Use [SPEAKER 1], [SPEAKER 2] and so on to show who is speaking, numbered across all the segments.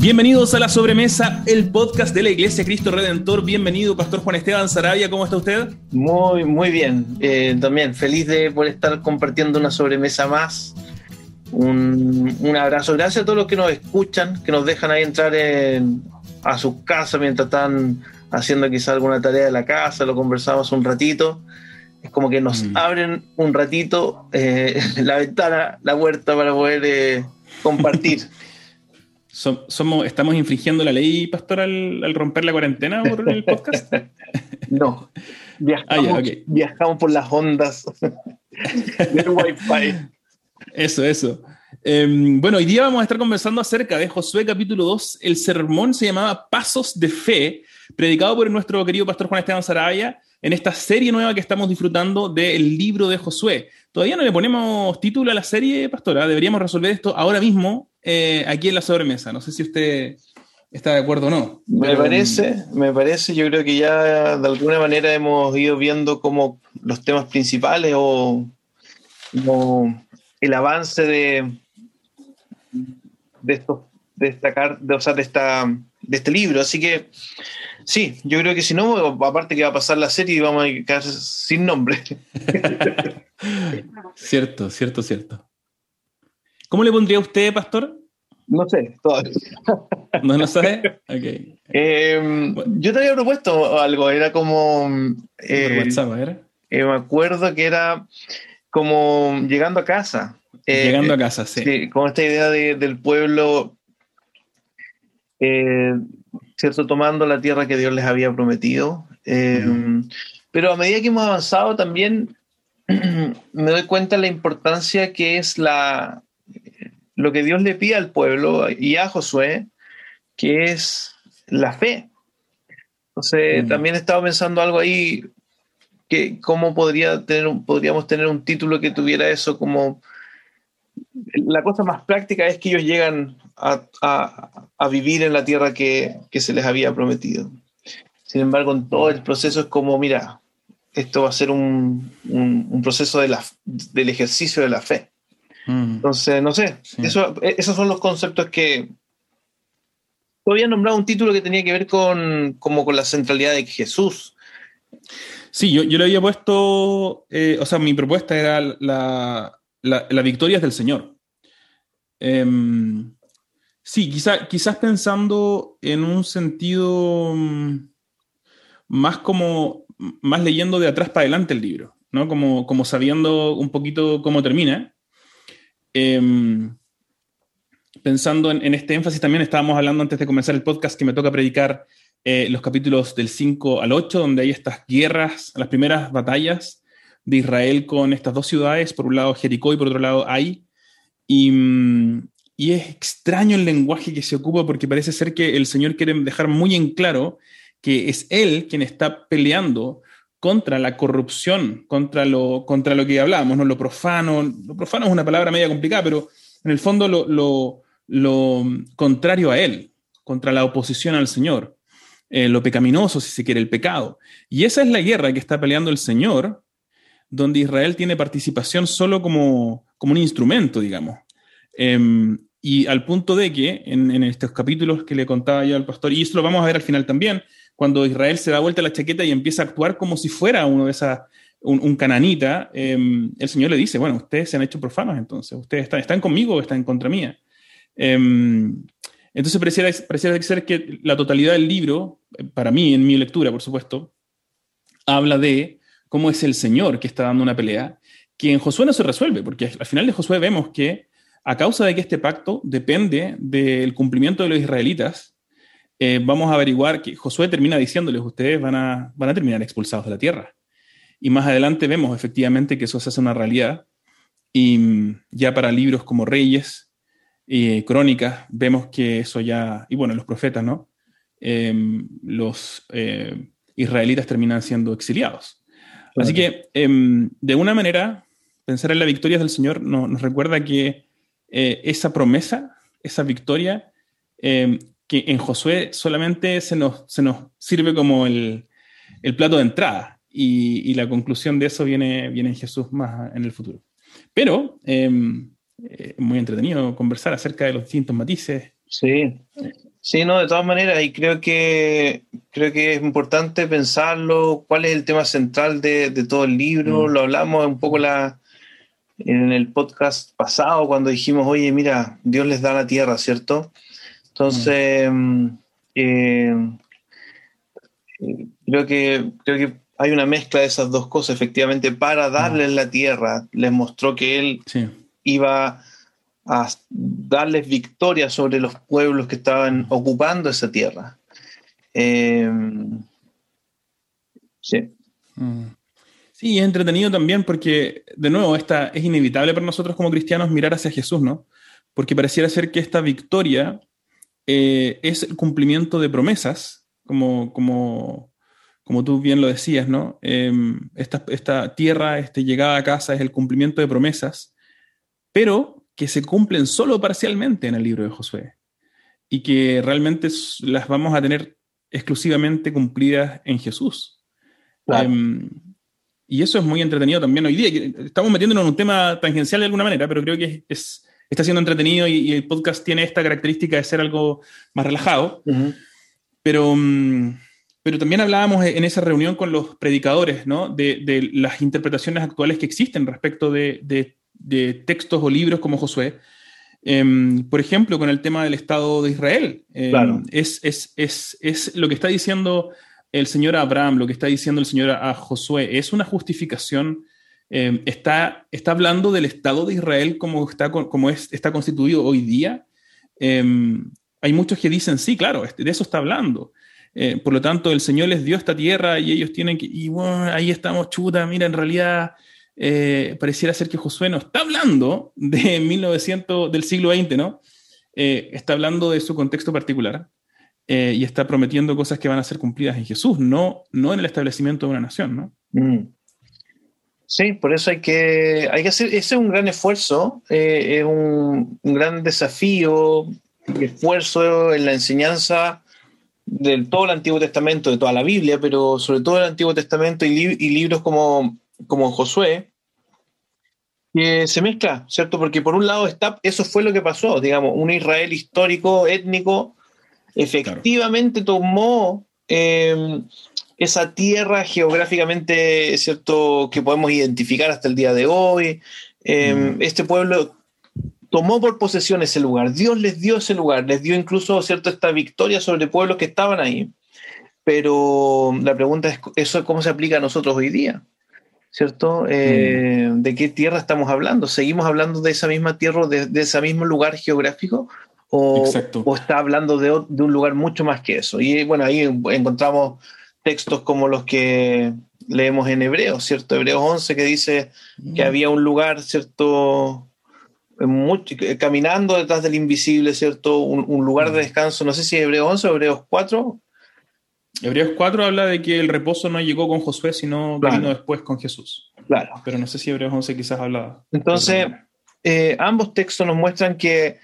[SPEAKER 1] Bienvenidos a La Sobremesa, el podcast de la Iglesia Cristo Redentor. Bienvenido, Pastor Juan Esteban Sarabia, ¿cómo está usted?
[SPEAKER 2] Muy, muy bien. Eh, también feliz de poder estar compartiendo una sobremesa más. Un, un, abrazo. Gracias a todos los que nos escuchan, que nos dejan ahí entrar en, a sus casas mientras están haciendo quizá alguna tarea de la casa, lo conversamos un ratito. Es como que nos mm. abren un ratito eh, la ventana, la puerta para poder eh, compartir.
[SPEAKER 1] somos, ¿Estamos infringiendo la ley, pastor, al, romper la cuarentena por el podcast?
[SPEAKER 2] no. Viajamos, ah, viajamos por las ondas del Wi-Fi.
[SPEAKER 1] Eso, eso. Em, bueno, hoy día vamos a estar conversando acerca de Josué capítulo 2. El sermón se llamaba Pasos de Fe, predicado por nuestro querido pastor Juan Esteban Sarabia en esta serie nueva que estamos disfrutando del libro de Josué. Todavía no le ponemos título a la serie, pastora. Deberíamos resolver esto ahora mismo eh, aquí en la sobremesa. No sé si usted está de acuerdo o no.
[SPEAKER 2] Me parece, me parece. Yo creo que ya de alguna manera hemos ido viendo como los temas principales o, el avance de, de estos, de esta, de, o sea, de esta, de este libro. Así que Sí, yo creo que si no, aparte que va a pasar la serie y vamos a quedar sin nombre.
[SPEAKER 1] cierto, cierto, cierto. ¿Cómo le pondría a usted, pastor?
[SPEAKER 2] No sé, todavía.
[SPEAKER 1] ¿No lo sabe? Ok.
[SPEAKER 2] Em, yo te había propuesto algo, era como...
[SPEAKER 1] Eh, WhatsApp, ¿era?
[SPEAKER 2] Eh, me acuerdo que era como llegando a casa.
[SPEAKER 1] Eh, llegando a casa, sí. sí.
[SPEAKER 2] Con esta idea del pueblo eh, ¿cierto? Tomando la tierra que Dios les había prometido. Eh, pero a medida que hemos avanzado también me doy cuenta de la importancia que es la, lo que Dios le pide al pueblo y a Josué, que es la fe. Entonces, también he estado pensando algo ahí, que cómo podría tener, podríamos tener un título que tuviera eso como... La cosa más práctica es que ellos llegan a, vivir en la tierra que, se les había prometido. Sin embargo, en todo el proceso es como, mira, esto va a ser un, proceso de la, del ejercicio de la fe. Mm. Entonces, no sé, eso, esos son los conceptos que... Había nombrado un título que tenía que ver con, como con la centralidad de Jesús.
[SPEAKER 1] Sí, yo, yo le había puesto, eh, o sea, mi propuesta era la, la, victoria es del Señor. Em, Sí, quizá, quizás pensando en un sentido mm, más como, más leyendo de atrás para adelante el libro, ¿no? Como, como sabiendo un poquito cómo termina. Em, pensando en, este énfasis también, estábamos hablando antes de comenzar el podcast que me toca predicar eh, los capítulos del 5 al 8, donde hay estas guerras, las primeras batallas de Israel con estas dos ciudades, por un lado Jericó y por otro lado Ai. Y, y es extraño el lenguaje que se ocupa porque parece ser que el Señor quiere dejar muy en claro que es Él quien está peleando contra la corrupción, contra lo, contra lo que hablábamos, ¿no? lo profano. Lo profano es una palabra media complicada, pero en el fondo lo, lo, contrario a Él, contra la oposición al Señor, eh, lo pecaminoso, si se quiere, el pecado. Y esa es la guerra que está peleando el Señor, donde Israel tiene participación solo como, como un instrumento, digamos. Em, y al punto de que en, estos capítulos que le contaba yo al pastor, y esto lo vamos a ver al final también, cuando Israel se da vuelta la chaqueta y empieza a actuar como si fuera uno de esas, un, cananita, em, el Señor le dice, bueno, ustedes se han hecho profanos entonces, ustedes están, están conmigo o están contra mía. Em, entonces pareciera, pareciera ser que la totalidad del libro, para mí, en mi lectura, por supuesto, habla de cómo es el Señor que está dando una pelea, que en Josué no se resuelve, porque al final de Josué vemos que a causa de que este pacto depende del cumplimiento de los israelitas, eh, vamos a averiguar que Josué termina diciéndoles, ustedes van a, van a terminar expulsados de la tierra. Y más adelante vemos efectivamente que eso se hace una realidad. Y mm, ya para libros como Reyes y Crónicas, vemos que eso ya, y bueno, los profetas, ¿no? Em, los eh, israelitas terminan siendo exiliados. Así que, em, de una manera, pensar en la victoria del Señor nos recuerda que eh, esa promesa, esa victoria, eh, que en Josué solamente se nos, se nos sirve como el, el plato de entrada y, y, la conclusión de eso viene, viene en Jesús más en el futuro. Pero eh, es muy entretenido conversar acerca de los distintos matices.
[SPEAKER 2] Sí. Sí, no, de todas maneras, y creo que creo que es importante pensarlo, cuál es el tema central de, todo el libro, mm. lo hablamos un poco la, en el podcast pasado cuando dijimos, oye, mira, Dios les da la tierra, ¿cierto? Entonces, mm. eh, creo, que, creo que hay una mezcla de esas dos cosas, efectivamente, para darles la tierra, les mostró que Él iba a darles victoria sobre los pueblos que estaban ocupando esa tierra. Eh,
[SPEAKER 1] sí. Mm. Sí, es entretenido también porque, de nuevo, esta, es inevitable para nosotros como cristianos mirar hacia Jesús, ¿no? Porque pareciera ser que esta victoria eh, es el cumplimiento de promesas, como, como, como tú bien lo decías, ¿no? Em, esta, esta, tierra, esta llegada a casa es el cumplimiento de promesas, pero que se cumplen solo parcialmente en el libro de Josué y que realmente las vamos a tener exclusivamente cumplidas en Jesús. Em, y eso es muy entretenido también hoy día. Estamos metiéndonos en un tema tangencial de alguna manera, pero creo que es, está siendo entretenido y, el podcast tiene esta característica de ser algo más relajado. Pero, mm, pero también hablábamos en esa reunión con los predicadores ¿no? de, las interpretaciones actuales que existen respecto de, de textos o libros como Josué. Em, por ejemplo, con el tema del Estado de Israel. Em, es, es, es, es, lo que está diciendo el Señor a Abraham, lo que está diciendo el Señor a, Josué, es una justificación. Eh, está, está hablando del Estado de Israel como está, como es, está constituido hoy día. Eh, hay muchos que dicen, sí, claro, de eso está hablando. Eh, por lo tanto, el Señor les dio esta tierra y ellos tienen que, y bueno, ahí estamos, chuta, mira, en realidad pareciera ser que Josué no está hablando de 1900, del siglo XX, ¿no? está hablando de su contexto particular. Eh, y está prometiendo cosas que van a ser cumplidas en Jesús, no, no en el establecimiento de una nación, ¿no? Mm.
[SPEAKER 2] Sí, por eso hay que, hay que hacer, ese es un gran esfuerzo, eh, es un, gran desafío, esfuerzo en la enseñanza del todo el Antiguo Testamento, de toda la Biblia, pero sobre todo el Antiguo Testamento y, y libros como, como Josué, que se mezcla, ¿cierto? Porque por un lado está, eso fue lo que pasó, digamos, un Israel histórico, étnico, efectivamente tomó em, esa tierra geográficamente, ¿cierto?, que podemos identificar hasta el día de hoy. Em, mm. Este pueblo tomó por posesión ese lugar, Dios les dio ese lugar, les dio incluso, ¿cierto?, esta victoria sobre pueblos que estaban ahí. Pero la pregunta es, ¿eso cómo se aplica a nosotros hoy día? ¿Cierto? Eh, mm. ¿De qué tierra estamos hablando? ¿Seguimos hablando de esa misma tierra, de, de ese mismo lugar geográfico? o, está hablando de, un lugar mucho más que eso. Y bueno, ahí encontramos textos como los que leemos en Hebreos, ¿cierto? Hebreos 11 que dice que había un lugar, ¿cierto? caminando detrás del invisible, ¿cierto? Un, lugar de descanso, no sé si es Hebreos 11 o Hebreos 4.
[SPEAKER 1] Hebreos 4 habla de que el reposo no llegó con Josué, sino vino después con Jesús. Claro. Pero no sé si Hebreos 11 quizás hablaba.
[SPEAKER 2] Entonces, eh, ambos textos nos muestran que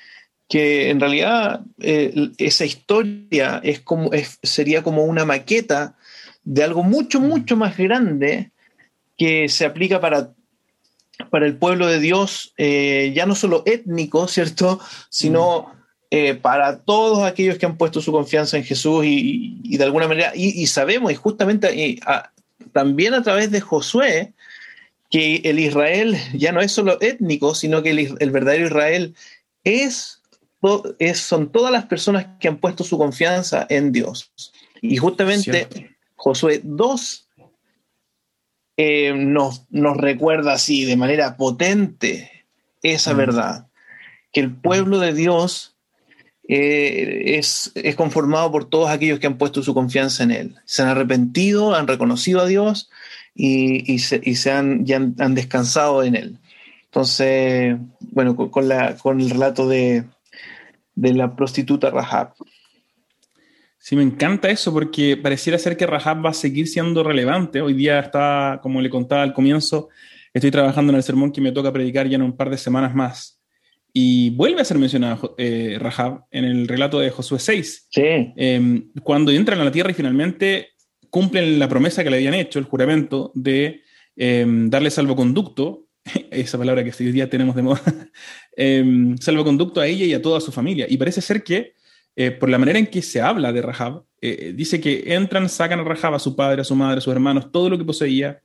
[SPEAKER 2] que en realidad eh, esa historia es como, sería como una maqueta de algo mucho, mm. mucho más grande que se aplica para, para el pueblo de Dios, eh, ya no solo étnico, ¿cierto? Sino mm. eh, para todos aquellos que han puesto su confianza en Jesús y, de alguna manera, y, sabemos, y justamente también a través de Josué, que el Israel ya no es solo étnico, sino que el, el verdadero Israel es son todas las personas que han puesto su confianza en Dios. Y justamente Josué 2 eh, nos, nos, recuerda así de manera potente esa mm. verdad, que el pueblo de Dios eh, es, es, conformado por todos aquellos que han puesto su confianza en Él. Se han arrepentido, han reconocido a Dios y, se, y se han, ya han, descansado en Él. Entonces, bueno, con, la, con el relato de, de la prostituta Rahab.
[SPEAKER 1] Sí, me encanta eso porque pareciera ser que Rahab va a seguir siendo relevante. Hoy día está, como le contaba al comienzo, estoy trabajando en el sermón que me toca predicar ya en un par de semanas más. Y vuelve a ser mencionada eh, Rahab en el relato de Josué 6. Sí. Em, cuando entran a la tierra y finalmente cumplen la promesa que le habían hecho, el juramento de em, darle salvoconducto esa palabra que hoy día tenemos de moda, eh, salvoconducto a ella y a toda su familia. Y parece ser que eh, por la manera en que se habla de Rahab, eh, dice que entran, sacan a Rahab, a su padre, a su madre, a sus hermanos, todo lo que poseía,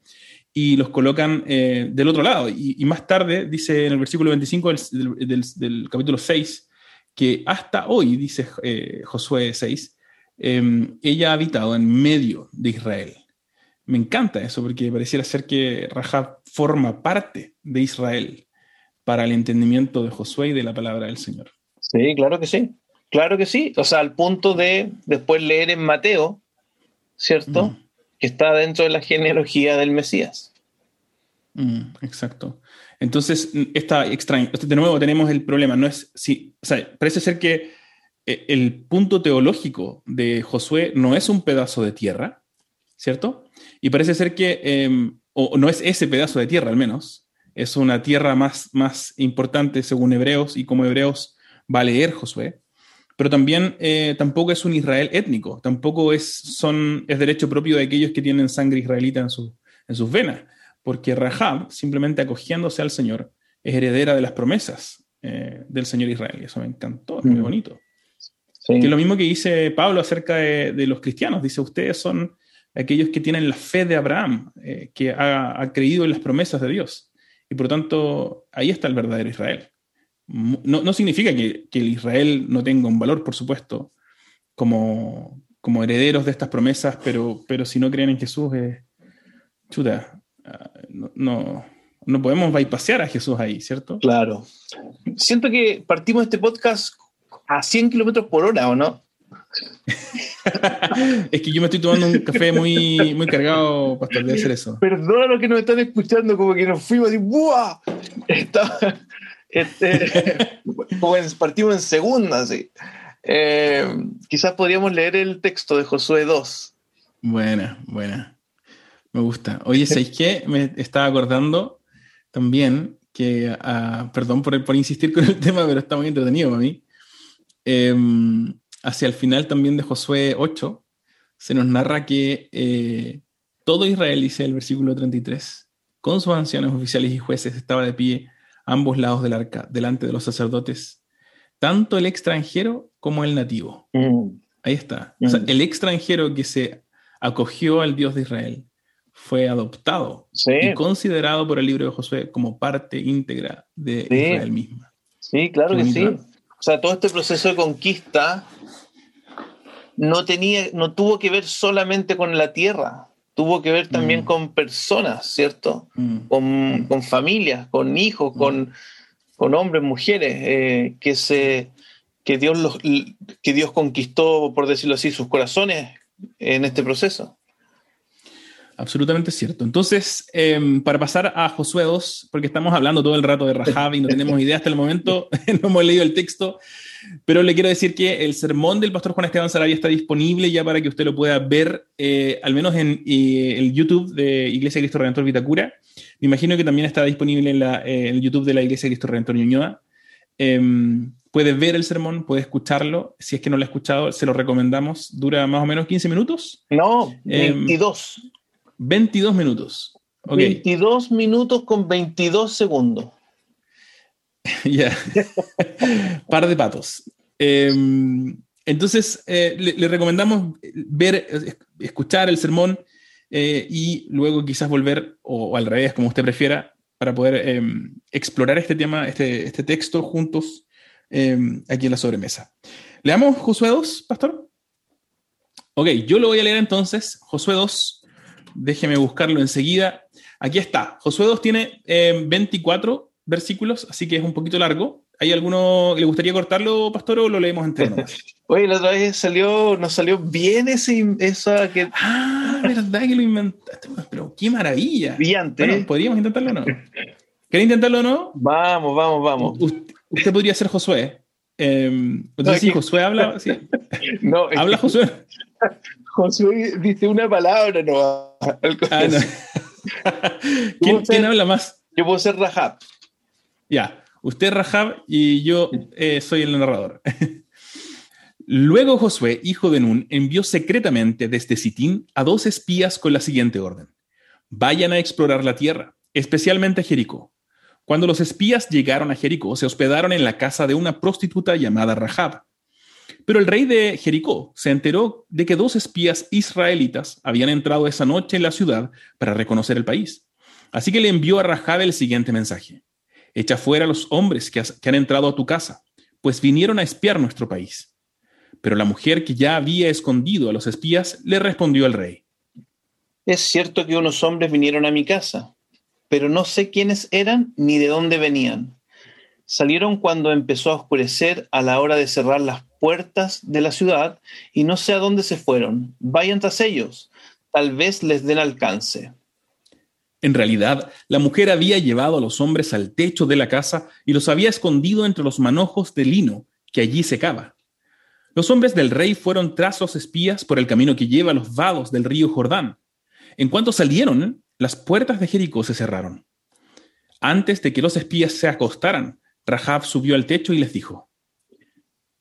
[SPEAKER 1] y los colocan del otro lado. Y, más tarde, dice en el versículo 25 del, capítulo 6, que hasta hoy, dice Josué 6, em, ella ha habitado en medio de Israel. Me encanta eso porque pareciera ser que Rahab forma parte de Israel para el entendimiento de Josué y de la palabra del Señor.
[SPEAKER 2] Sí, claro que sí. Claro que sí. O sea, al punto de después leer en Mateo, ¿cierto? Mm. Que está dentro de la genealogía del Mesías.
[SPEAKER 1] Mm, exacto. Entonces, está extraño. De nuevo tenemos el problema. No es si, o sea, parece ser que eh, el punto teológico de Josué no es un pedazo de tierra, ¿cierto? Y parece ser que, em, o no es ese pedazo de tierra al menos, es una tierra más, más importante según Hebreos y como Hebreos va a leer Josué, pero también eh, tampoco es un Israel étnico, tampoco es, son, es derecho propio de aquellos que tienen sangre israelita en, en sus venas, porque Rahab, simplemente acogiéndose al Señor, es heredera de las promesas eh, del Señor Israel, y eso me encantó, es muy mm. bonito. Que es lo mismo que dice Pablo acerca de, de, los cristianos, dice, ustedes son aquellos que tienen la fe de Abraham, eh, que ha, creído en las promesas de Dios. Y por lo tanto, ahí está el verdadero Israel. No, significa que, el Israel no tenga un valor, por supuesto, como, como herederos de estas promesas, pero, pero si no creen en Jesús, es chuta, ah, no, no, podemos bypassear a Jesús ahí, ¿cierto?
[SPEAKER 2] Claro. Siento que partimos este podcast a 100 kilómetros por hora, ¿o no?
[SPEAKER 1] es que yo me estoy tomando un café muy, muy cargado, para de hacer eso.
[SPEAKER 2] Perdona a los que nos están escuchando, como que nos fuimos y ¡buah! Este, partimos en segunda, sí. Eh, quizás podríamos leer el texto de Josué 2.
[SPEAKER 1] Buena, buena. Me gusta. Oye, ¿sabéis qué? Me estaba acordando también que, ah, perdón por, por insistir con el tema, pero está muy entretenido para mí. Eh, hacia el final también de Josué 8, se nos narra que eh, todo Israel, dice el versículo 33, con sus ancianos oficiales y jueces, estaba de pie ambos lados del arca, delante de los sacerdotes, tanto el extranjero como el nativo. Mm. Ahí está. Mm. el extranjero que se acogió al Dios de Israel fue adoptado y considerado por el libro de Josué como parte íntegra de Israel misma.
[SPEAKER 2] Sí, claro que sí. O sea, todo este proceso de conquista no, tenía, no tuvo que ver solamente con la tierra, tuvo que ver también mm. con personas, ¿cierto? Mm. Mm. Con, familias, con hijos, con, con hombres, mujeres, eh, que, se, que, Dios los, que Dios conquistó, por decirlo así, sus corazones en este proceso.
[SPEAKER 1] Absolutamente cierto. Entonces, em, para pasar a Josué 2, porque estamos hablando todo el rato de Rahab y no tenemos idea hasta el momento, no hemos leído el texto, pero le quiero decir que el sermón del pastor Juan Esteban Sarabia está disponible ya para que usted lo pueda ver, eh, al menos en eh, el YouTube de Iglesia Cristo Redentor Vitacura. Me imagino que también está disponible en, eh, el YouTube de la Iglesia Cristo Redentor Ñuñoa. Em, puede ver el sermón, puede escucharlo. Si es que no lo ha escuchado, se lo recomendamos. Dura más o menos 15 minutos.
[SPEAKER 2] No, 22.
[SPEAKER 1] Em, 22 minutos.
[SPEAKER 2] 22 minutos con 22 segundos.
[SPEAKER 1] Ya. Par de patos. Em, entonces, eh, le, recomendamos ver, escuchar el sermón eh, y luego quizás volver, o, al revés, como usted prefiera, para poder em, explorar este tema, este, este texto juntos em, aquí en la sobremesa. ¿Leamos Josué 2, pastor? Ok, yo lo voy a leer entonces, Josué 2, déjeme buscarlo enseguida. Aquí está, Josué 2 tiene 24 versículos, así que es un poquito largo. ¿Hay alguno que le gustaría cortarlo, pastor, o lo leemos entero?
[SPEAKER 2] Oye, la otra vez salió, nos salió bien ese, esa que...
[SPEAKER 1] Ah, verdad que lo inventaste, pero qué maravilla.
[SPEAKER 2] Brillante.
[SPEAKER 1] Bueno, ¿podríamos intentarlo o no? ¿Quiere intentarlo o no?
[SPEAKER 2] Vamos, vamos, vamos.
[SPEAKER 1] Usted, podría ser Josué. Eh, entonces, sí, Josué habla, sí.
[SPEAKER 2] No,
[SPEAKER 1] ¿Habla Josué?
[SPEAKER 2] Josué dice una palabra, no. Ah,
[SPEAKER 1] ¿Quién, ¿Quién, habla más?
[SPEAKER 2] Yo puedo ser Rahab.
[SPEAKER 1] Ya, usted es Rahab y yo eh, soy el narrador. Luego Josué, hijo de Nun, envió secretamente desde Sitín a dos espías con la siguiente orden. Vayan a explorar la tierra, especialmente Jericó. Cuando los espías llegaron a Jericó, se hospedaron en la casa de una prostituta llamada Rahab. Pero el rey de Jericó se enteró de que dos espías israelitas habían entrado esa noche en la ciudad para reconocer el país. Así que le envió a Rahab el siguiente mensaje. Echa fuera a los hombres que, que han entrado a tu casa, pues vinieron a espiar nuestro país. Pero la mujer que ya había escondido a los espías le respondió al rey.
[SPEAKER 2] Es cierto que unos hombres vinieron a mi casa, pero no sé quiénes eran ni de dónde venían. Salieron cuando empezó a oscurecer a la hora de cerrar las puertas de la ciudad y no sé a dónde se fueron. Vayan tras ellos, tal vez les den alcance.
[SPEAKER 1] En realidad, la mujer había llevado a los hombres al techo de la casa y los había escondido entre los manojos de lino que allí secaba. Los hombres del rey fueron tras los espías por el camino que lleva a los vados del río Jordán. En cuanto salieron, las puertas de Jericó se cerraron. Antes de que los espías se acostaran, Rahab subió al techo y les dijo: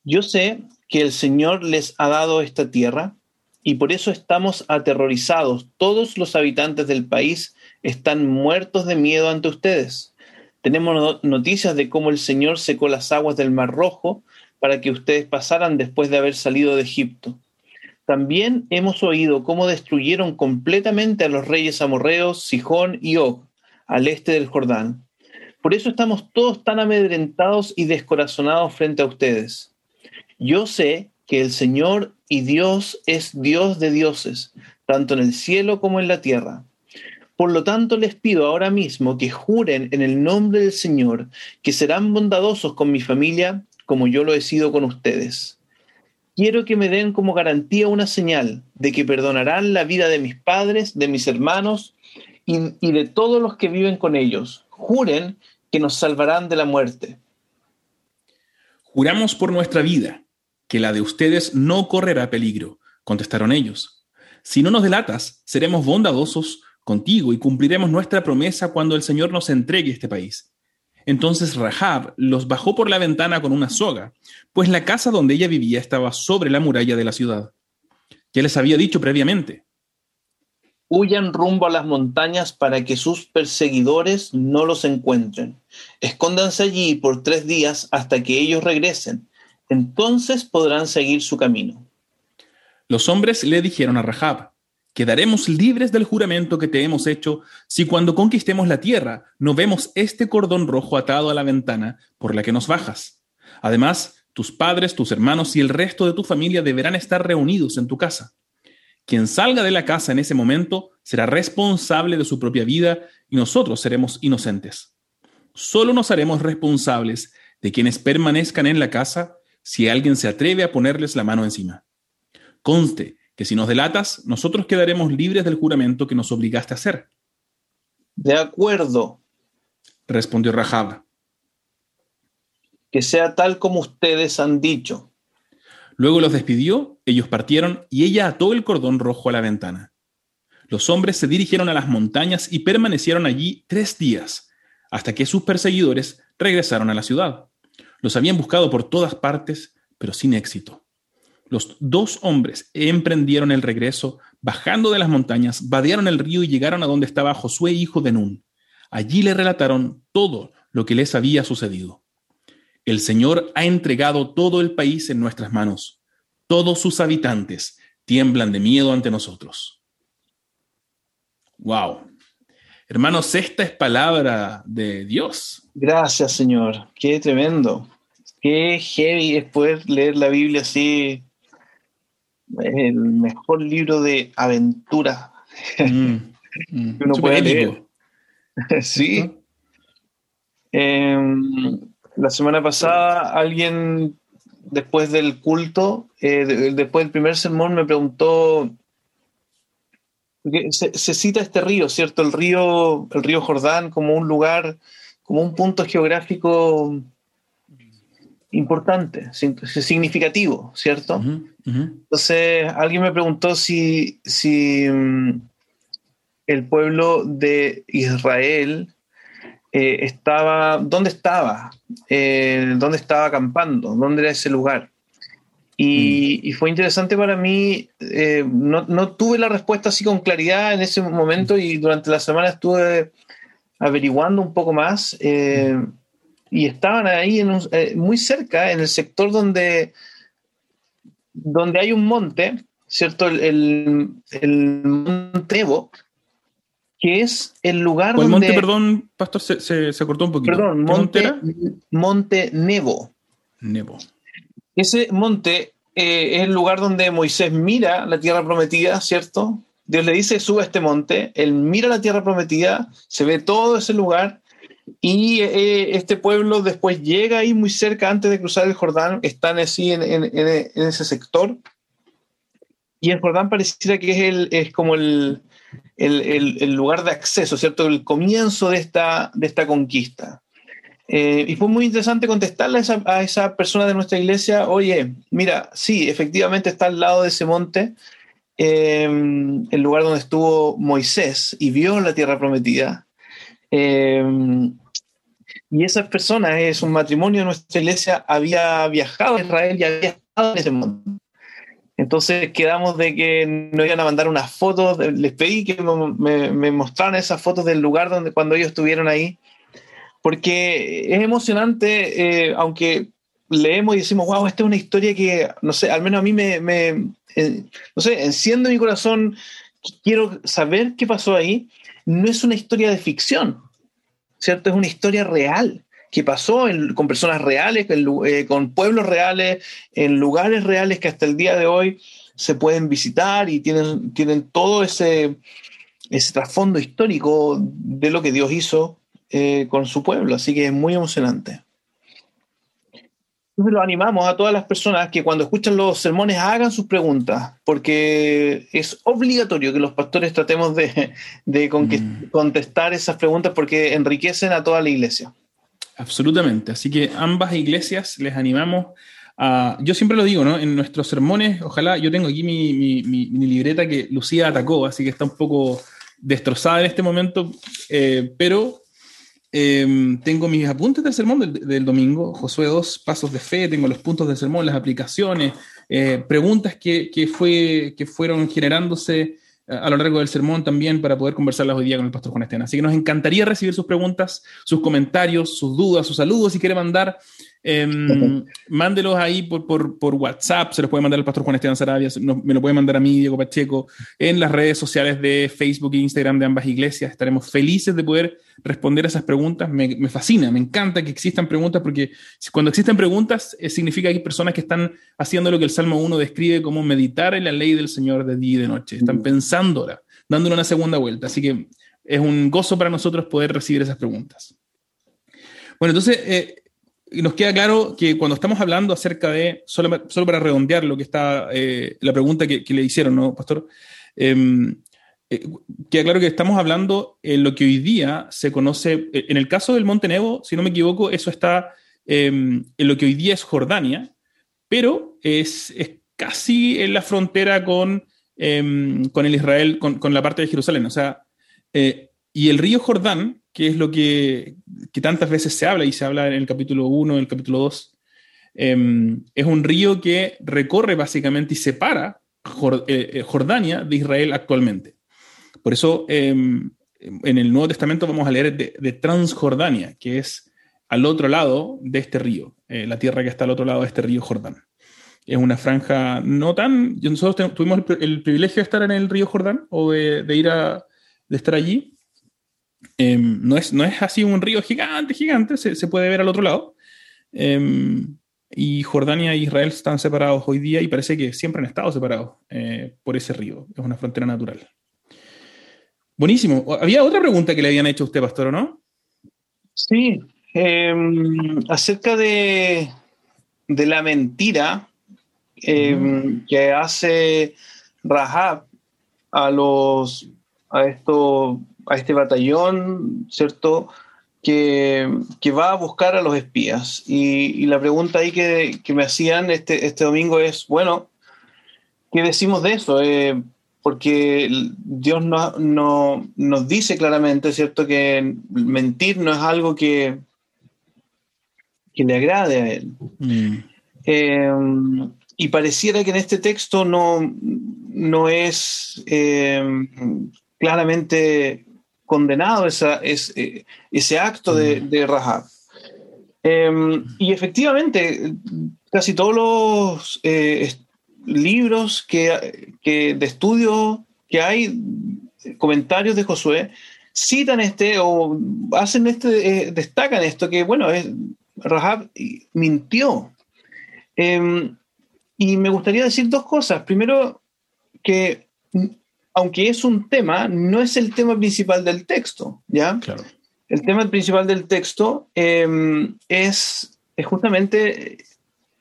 [SPEAKER 2] Yo sé que el Señor les ha dado esta tierra y por eso estamos aterrorizados. Todos los habitantes del país están muertos de miedo ante ustedes. Tenemos noticias de cómo el Señor secó las aguas del Mar Rojo para que ustedes pasaran después de haber salido de Egipto. También hemos oído cómo destruyeron completamente a los reyes amorreos Sijón y Og, al este del Jordán. Por eso estamos todos tan amedrentados y descorazonados frente a ustedes. Yo sé que el Señor y Dios es Dios de dioses, tanto en el cielo como en la tierra. Por lo tanto, les pido ahora mismo que juren en el nombre del Señor que serán bondadosos con mi familia como yo lo he sido con ustedes. Quiero que me den como garantía una señal de que perdonarán la vida de mis padres, de mis hermanos y, de todos los que viven con ellos. Juren que nos salvarán de la muerte.
[SPEAKER 1] Juramos por nuestra vida que la de ustedes no correrá peligro, contestaron ellos. Si no nos delatas, seremos bondadosos contigo y cumpliremos nuestra promesa cuando el Señor nos entregue este país. Entonces Rahab los bajó por la ventana con una soga, pues la casa donde ella vivía estaba sobre la muralla de la ciudad. Ya les había dicho previamente.
[SPEAKER 2] Huyan rumbo a las montañas para que sus perseguidores no los encuentren. Escóndanse allí por tres días hasta que ellos regresen. Entonces podrán seguir su camino.
[SPEAKER 1] Los hombres le dijeron a Rahab, Quedaremos libres del juramento que te hemos hecho si cuando conquistemos la tierra no vemos este cordón rojo atado a la ventana por la que nos bajas. Además, tus padres, tus hermanos y el resto de tu familia deberán estar reunidos en tu casa. Quien salga de la casa en ese momento será responsable de su propia vida y nosotros seremos inocentes. Solo nos haremos responsables de quienes permanezcan en la casa si alguien se atreve a ponerles la mano encima. Conste que si nos delatas, nosotros quedaremos libres del juramento que nos obligaste a hacer.
[SPEAKER 2] De acuerdo,
[SPEAKER 1] respondió Rahab.
[SPEAKER 2] Que sea tal como ustedes han dicho.
[SPEAKER 1] Luego los despidió, ellos partieron y ella ató el cordón rojo a la ventana. Los hombres se dirigieron a las montañas y permanecieron allí tres días, hasta que sus perseguidores regresaron a la ciudad. Los habían buscado por todas partes, pero sin éxito. Los dos hombres emprendieron el regreso, bajando de las montañas, vadearon el río y llegaron a donde estaba Josué, hijo de Nun. Allí le relataron todo lo que les había sucedido. El Señor ha entregado todo el país en nuestras manos. Todos sus habitantes tiemblan de miedo ante nosotros. Wow. Hermanos, esta es palabra de Dios.
[SPEAKER 2] Gracias, Señor. Qué tremendo. Qué heavy es poder leer la Biblia así el mejor libro de aventura mm, mm. que uno puede leer. sí. Em, la semana pasada alguien, después del culto, eh, después del primer sermón, me preguntó, se, se, cita este río, ¿cierto? El río, el río Jordán como un lugar, como un punto geográfico importante, significativo, ¿cierto? Entonces, alguien me preguntó si, si mm, el pueblo de Israel eh, estaba, ¿dónde estaba? Eh, ¿Dónde estaba acampando? ¿Dónde era ese lugar? Y, mm. fue interesante para mí, eh, no, no, tuve la respuesta así con claridad en ese momento y durante la semana estuve averiguando un poco más. Y estaban ahí en eh, muy cerca, en el sector donde donde hay un monte, ¿cierto? El, el, monte Evo, que es el lugar
[SPEAKER 1] donde...
[SPEAKER 2] El
[SPEAKER 1] monte, perdón, pastor, se, se, cortó un poquito.
[SPEAKER 2] Perdón, monte, monte Nebo.
[SPEAKER 1] Nebo.
[SPEAKER 2] Ese monte eh, es el lugar donde Moisés mira la tierra prometida, ¿cierto? Dios le dice, sube a este monte, él mira la tierra prometida, se ve todo ese lugar, y eh, este pueblo después llega ahí muy cerca antes de cruzar el Jordán, están así en, ese sector, y el Jordán pareciera que es, el, es como el, lugar de acceso, ¿cierto? El comienzo de esta, de esta conquista. Eh, y fue muy interesante contestarle a esa, a esa, persona de nuestra iglesia, oye, mira, sí, efectivamente está al lado de ese monte, eh, el lugar donde estuvo Moisés y vio la tierra prometida. Eh, y esa persona es un matrimonio de nuestra iglesia, había viajado a Israel y había estado en ese monte. Entonces quedamos de que nos iban a mandar unas fotos, les pedí que me, me mostraran esas fotos del lugar donde cuando ellos estuvieron ahí porque es emocionante, eh, aunque leemos y decimos, wow, esta es una historia que, no sé, al menos a mí me, eh, no sé, enciende mi corazón, quiero saber qué pasó ahí. No es una historia de ficción, ¿cierto? Es una historia real que pasó con personas reales, eh, con pueblos reales, en lugares reales que hasta el día de hoy se pueden visitar y tienen, tienen todo ese, ese trasfondo histórico de lo que Dios hizo eh, con su pueblo, así que es muy emocionante. Entonces lo animamos a todas las personas que cuando escuchan los sermones hagan sus preguntas, porque es obligatorio que los pastores tratemos de, mm. contestar esas preguntas porque enriquecen a toda la iglesia.
[SPEAKER 1] Absolutamente, así que ambas iglesias les animamos a, yo siempre lo digo, ¿no? En nuestros sermones, ojalá, yo tengo aquí mi, mi libreta que Lucía atacó, así que está un poco destrozada en este momento, eh, pero Em, tengo mis apuntes del sermón del, domingo, Josué 2, pasos de fe, tengo los puntos del sermón, las aplicaciones, eh, preguntas que, que, fue, que fueron generándose eh, a lo largo del sermón también para poder conversarlas hoy día con el pastor Juan Estena. Así que nos encantaría recibir sus preguntas, sus comentarios, sus dudas, sus saludos. Si quiere mandar eh, mándelos ahí por, por, por, WhatsApp, se los puede mandar al pastor Juan Esteban Sarabia, me lo puede mandar a mí, Diego Pacheco, en las redes sociales de Facebook e Instagram de ambas iglesias. Estaremos felices de poder responder a esas preguntas. Me, me fascina, me encanta que existan preguntas porque cuando existen preguntas eh, significa que hay personas que están haciendo lo que el Salmo 1 describe como meditar en la ley del Señor de día y de noche. Están mm. pensándola, dándole una segunda vuelta. Así que es un gozo para nosotros poder recibir esas preguntas. Bueno, entonces, eh, y nos queda claro que cuando estamos hablando acerca de, solo, solo para redondear lo que está, eh, la pregunta que, le hicieron, ¿no, Pastor? Em, eh, queda claro que estamos hablando en lo que hoy día se conoce, eh, en el caso del Monte Nebo, si no me equivoco, eso está em, en lo que hoy día es Jordania, pero es, es casi en la frontera con, em, con el Israel, con, con, la parte de Jerusalén. O sea, y el río Jordán, que es lo que, tantas veces se habla, y se habla en el capítulo 1, en el capítulo 2, em, es un río que recorre básicamente y separa eh, eh, Jordania de Israel actualmente. Por eso em, en el Nuevo Testamento vamos a leer de, Transjordania, que es al otro lado de este río, eh, la tierra que está al otro lado de este río Jordán. Es una franja no tan... Nosotros tuvimos el, privilegio de estar en el río Jordán o de, de ir a, de estar allí. Em, no, es, no es así un río gigante, gigante, se, puede ver al otro lado. Em, y Jordania e Israel están separados hoy día y parece que siempre han estado separados eh, por ese río. Es una frontera natural. Buenísimo. Había otra pregunta que le habían hecho a usted, pastor, ¿o no?
[SPEAKER 2] Sí, em, acerca de, de, la mentira que hace Rahab a los a estos a este batallón, ¿cierto? Que, va a buscar a los espías. Y, la pregunta ahí que, me hacían este, este domingo es, bueno, ¿qué decimos de eso? Eh, porque Dios no, no, nos dice claramente, ¿cierto?, que mentir no es algo que, que le agrade a Él. Mm. Eh, y pareciera que en este texto no, no es eh, claramente condenado esa, eh, ese acto de, mm. de Rahab. Em, y efectivamente, casi todos los, eh, libros que, que de estudio que hay, comentarios de Josué, citan este o hacen este, eh, destacan esto, que bueno, es, Rahab mintió. Em, y me gustaría decir dos cosas. Primero, que aunque es un tema, no es el tema principal del texto, ¿ya?
[SPEAKER 1] Claro.
[SPEAKER 2] El tema principal del texto em, es, es justamente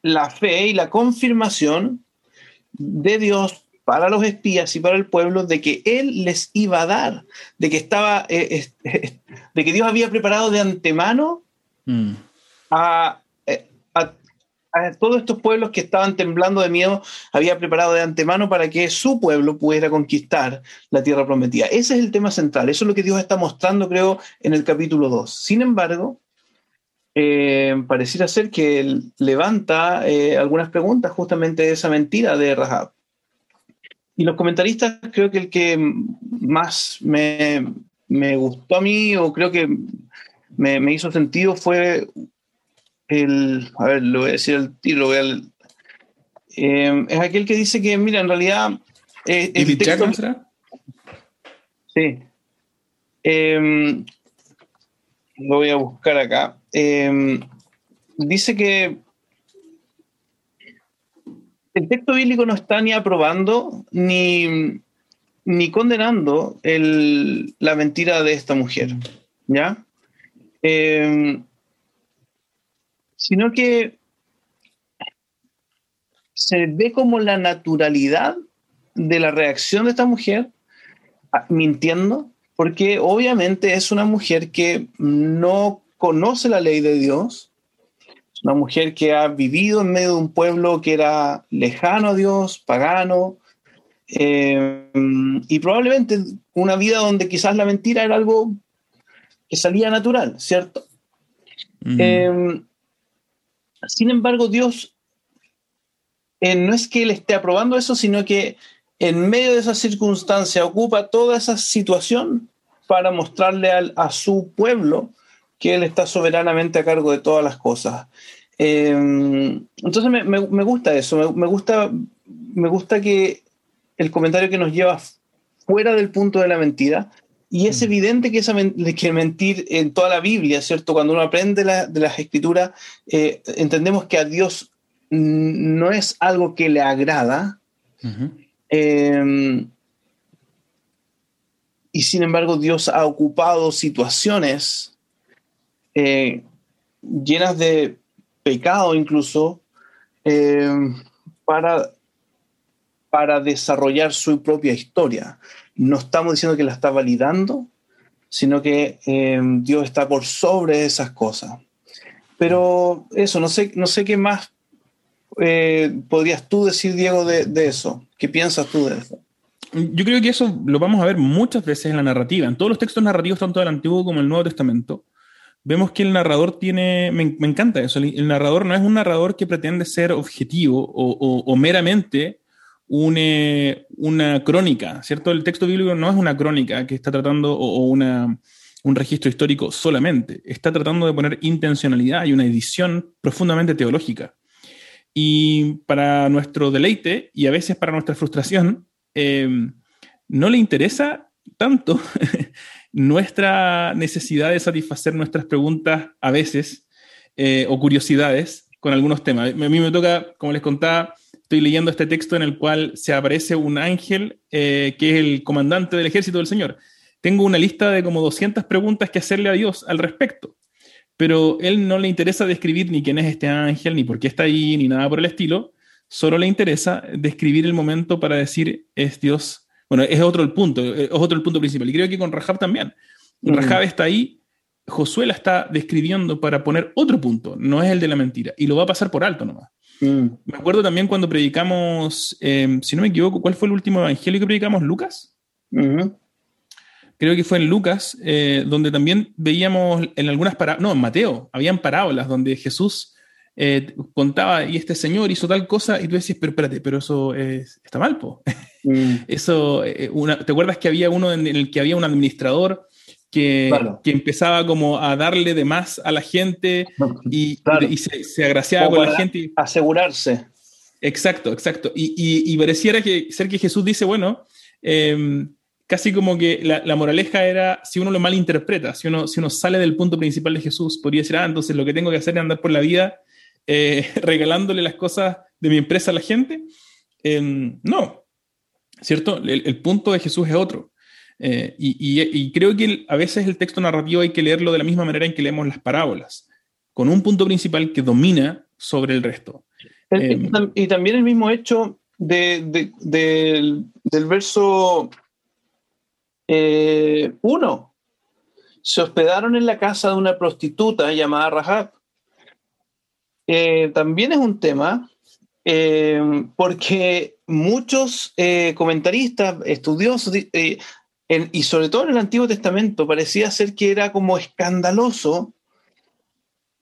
[SPEAKER 2] la fe y la confirmación de Dios para los espías y para el pueblo de que Él les iba a dar, de que estaba, eh, de que Dios había preparado de antemano mm. a, todos estos pueblos que estaban temblando de miedo, había preparado de antemano para que su pueblo pudiera conquistar la tierra prometida. Ese es el tema central, eso es lo que Dios está mostrando, creo, en el capítulo 2. Sin embargo, eh, pareciera ser que levanta eh, algunas preguntas justamente de esa mentira de Rahab. Y los comentaristas, creo que el que más me, gustó a mí, o creo que me, me hizo sentido, fue el, a ver, lo voy a decir el tiro, eh, es aquel que dice que, mira, en realidad...
[SPEAKER 1] Eh, el texto,
[SPEAKER 2] Sí. Em, lo voy a buscar acá. Em, dice que el texto bíblico no está ni aprobando ni, ni condenando el, la mentira de esta mujer. ¿Ya? Eh, sino que se ve como la naturalidad de la reacción de esta mujer ah, mintiendo, porque obviamente es una mujer que no conoce la ley de Dios, es una mujer que ha vivido en medio de un pueblo que era lejano a Dios, pagano, eh, y probablemente una vida donde quizás la mentira era algo que salía natural, ¿cierto? Mm. Eh, sin embargo, Dios eh, no es que Él esté aprobando eso, sino que en medio de esa circunstancia ocupa toda esa situación para mostrarle a su pueblo que Él está soberanamente a cargo de todas las cosas. Em, entonces me, gusta eso, me, gusta, me gusta que el comentario que nos lleva fuera del punto de la mentira, y es mm. evidente que, esa, que mentir en toda la Biblia, ¿cierto? Cuando uno aprende de las escrituras, eh, entendemos que a Dios no es algo que le agrada. Em, y sin embargo, Dios ha ocupado situaciones eh, llenas de pecado incluso em, para, para desarrollar su propia historia no estamos diciendo que la está validando, sino que eh, Dios está por sobre esas cosas. Pero eso, no sé, no sé qué más eh, podrías tú decir, Diego, de, eso. ¿Qué piensas tú de eso?
[SPEAKER 1] Yo creo que eso lo vamos a ver muchas veces en la narrativa. En todos los textos narrativos, tanto del Antiguo como del Nuevo Testamento, vemos que el narrador tiene, me, encanta eso, el, narrador no es un narrador que pretende ser objetivo o meramente una, crónica, ¿cierto? El texto bíblico no es una crónica que está tratando o, una, un registro histórico solamente, está tratando de poner intencionalidad y una edición profundamente teológica. Y para nuestro deleite y a veces para nuestra frustración, em, no le interesa tanto nuestra necesidad de satisfacer nuestras preguntas a veces eh, o curiosidades con algunos temas. A mí me toca, como les contaba, estoy leyendo este texto en el cual se aparece un ángel eh, que es el comandante del ejército del Señor. Tengo una lista de como 200 preguntas que hacerle a Dios al respecto, pero él no le interesa describir ni quién es este ángel, ni por qué está ahí, ni nada por el estilo. Solo le interesa describir el momento para decir es Dios. Bueno, es otro el punto, es otro el punto principal. Y creo que con Rahab también. Mm. Rahab está ahí, Josué la está describiendo para poner otro punto, no es el de la mentira, y lo va a pasar por alto nomás. Mm. Me acuerdo también cuando predicamos, em, si no me equivoco, ¿cuál fue el último evangelio que predicamos? ¿Lucas? Creo que fue en Lucas, eh, donde también veíamos en algunas parábolas, no, en Mateo, habían parábolas donde Jesús eh, contaba y este señor hizo tal cosa y tú decías, pero espérate, pero eso está mal, po. Mm. eso, eh, ¿te acuerdas que había uno en el que había un administrador que, que, empezaba como a darle de más a la gente y, y se, agraciaba con la gente.
[SPEAKER 2] Asegurarse.
[SPEAKER 1] Exacto, exacto. Y, pareciera que ser que Jesús dice, bueno, em, casi como que la, moraleja era, si uno lo malinterpreta, si uno, si uno sale del punto principal de Jesús, podría decir, ah, entonces lo que tengo que hacer es andar por la vida eh, regalándole las cosas de mi empresa a la gente. Em, no, ¿cierto? El, punto de Jesús es otro. Eh, y, creo que a veces el texto narrativo hay que leerlo de la misma manera en que leemos las parábolas, con un punto principal que domina sobre el resto.
[SPEAKER 2] Em, y también el mismo hecho del, verso 1. Eh, Se hospedaron en la casa de una prostituta llamada Rahab. Eh, también es un tema eh, porque muchos comentaristas, estudiosos, y sobre todo en el Antiguo Testamento, parecía ser que era como escandaloso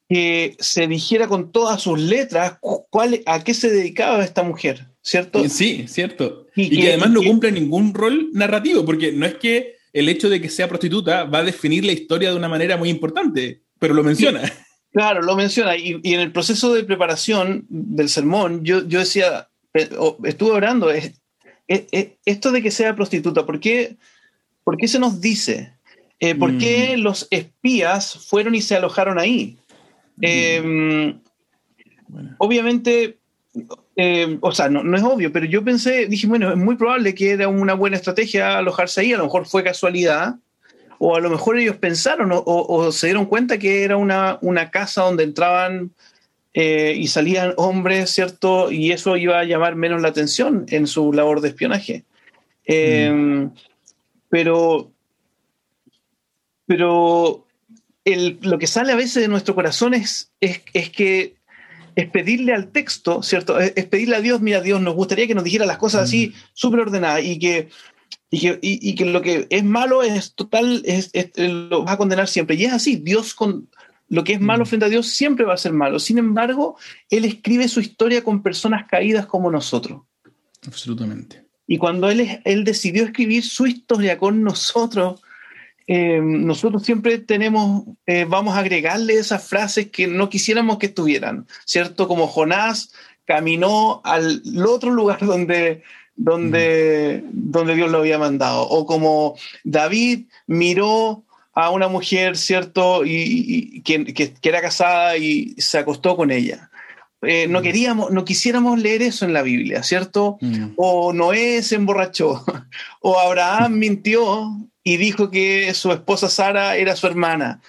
[SPEAKER 2] que se dijera con todas sus letras cuál, a qué se dedicaba esta mujer, ¿cierto?
[SPEAKER 1] Sí, cierto. Y, que, además no cumple ningún rol narrativo, porque no es que el hecho de que sea prostituta va a definir la historia de una manera muy importante, pero lo menciona.
[SPEAKER 2] claro, lo menciona. Y, en el proceso de preparación del sermón, yo, yo decía, estuve orando, esto de que sea prostituta, ¿por qué, por qué se nos dice? Eh, ¿Por qué mm. los espías fueron y se alojaron ahí? Em, obviamente, em, o sea, no, es obvio, pero yo pensé, dije, bueno, es muy probable que era una buena estrategia alojarse ahí, a lo mejor fue casualidad, o a lo mejor ellos pensaron o, se dieron cuenta que era una, una casa donde entraban eh, y salían hombres, ¿cierto? Y eso iba a llamar menos la atención en su labor de espionaje. Em, pero, pero lo que sale a veces de nuestro corazón es, es, que es pedirle al texto, ¿cierto? Es, pedirle a Dios, mira, Dios, nos gustaría que nos dijera las cosas así, mm. súper ordenadas, y que, y que, lo que es malo es total, es, lo va a condenar siempre. Y es así, Dios con lo que es malo mm. frente a Dios siempre va a ser malo. Sin embargo, Él escribe su historia con personas caídas como nosotros.
[SPEAKER 1] Absolutamente.
[SPEAKER 2] Y cuando Él, él decidió escribir su historia con nosotros, eh, nosotros siempre tenemos, eh, vamos a agregarle esas frases que no quisiéramos que estuvieran, ¿cierto? Como Jonás caminó al otro lugar donde, donde, donde Dios lo había mandado, o como David miró a una mujer, ¿cierto? Y, que, era casada y se acostó con ella. Eh, no queríamos, no quisiéramos leer eso en la Biblia, ¿cierto? O Noé se emborrachó, o Abraham mintió y dijo que su esposa Sara era su hermana.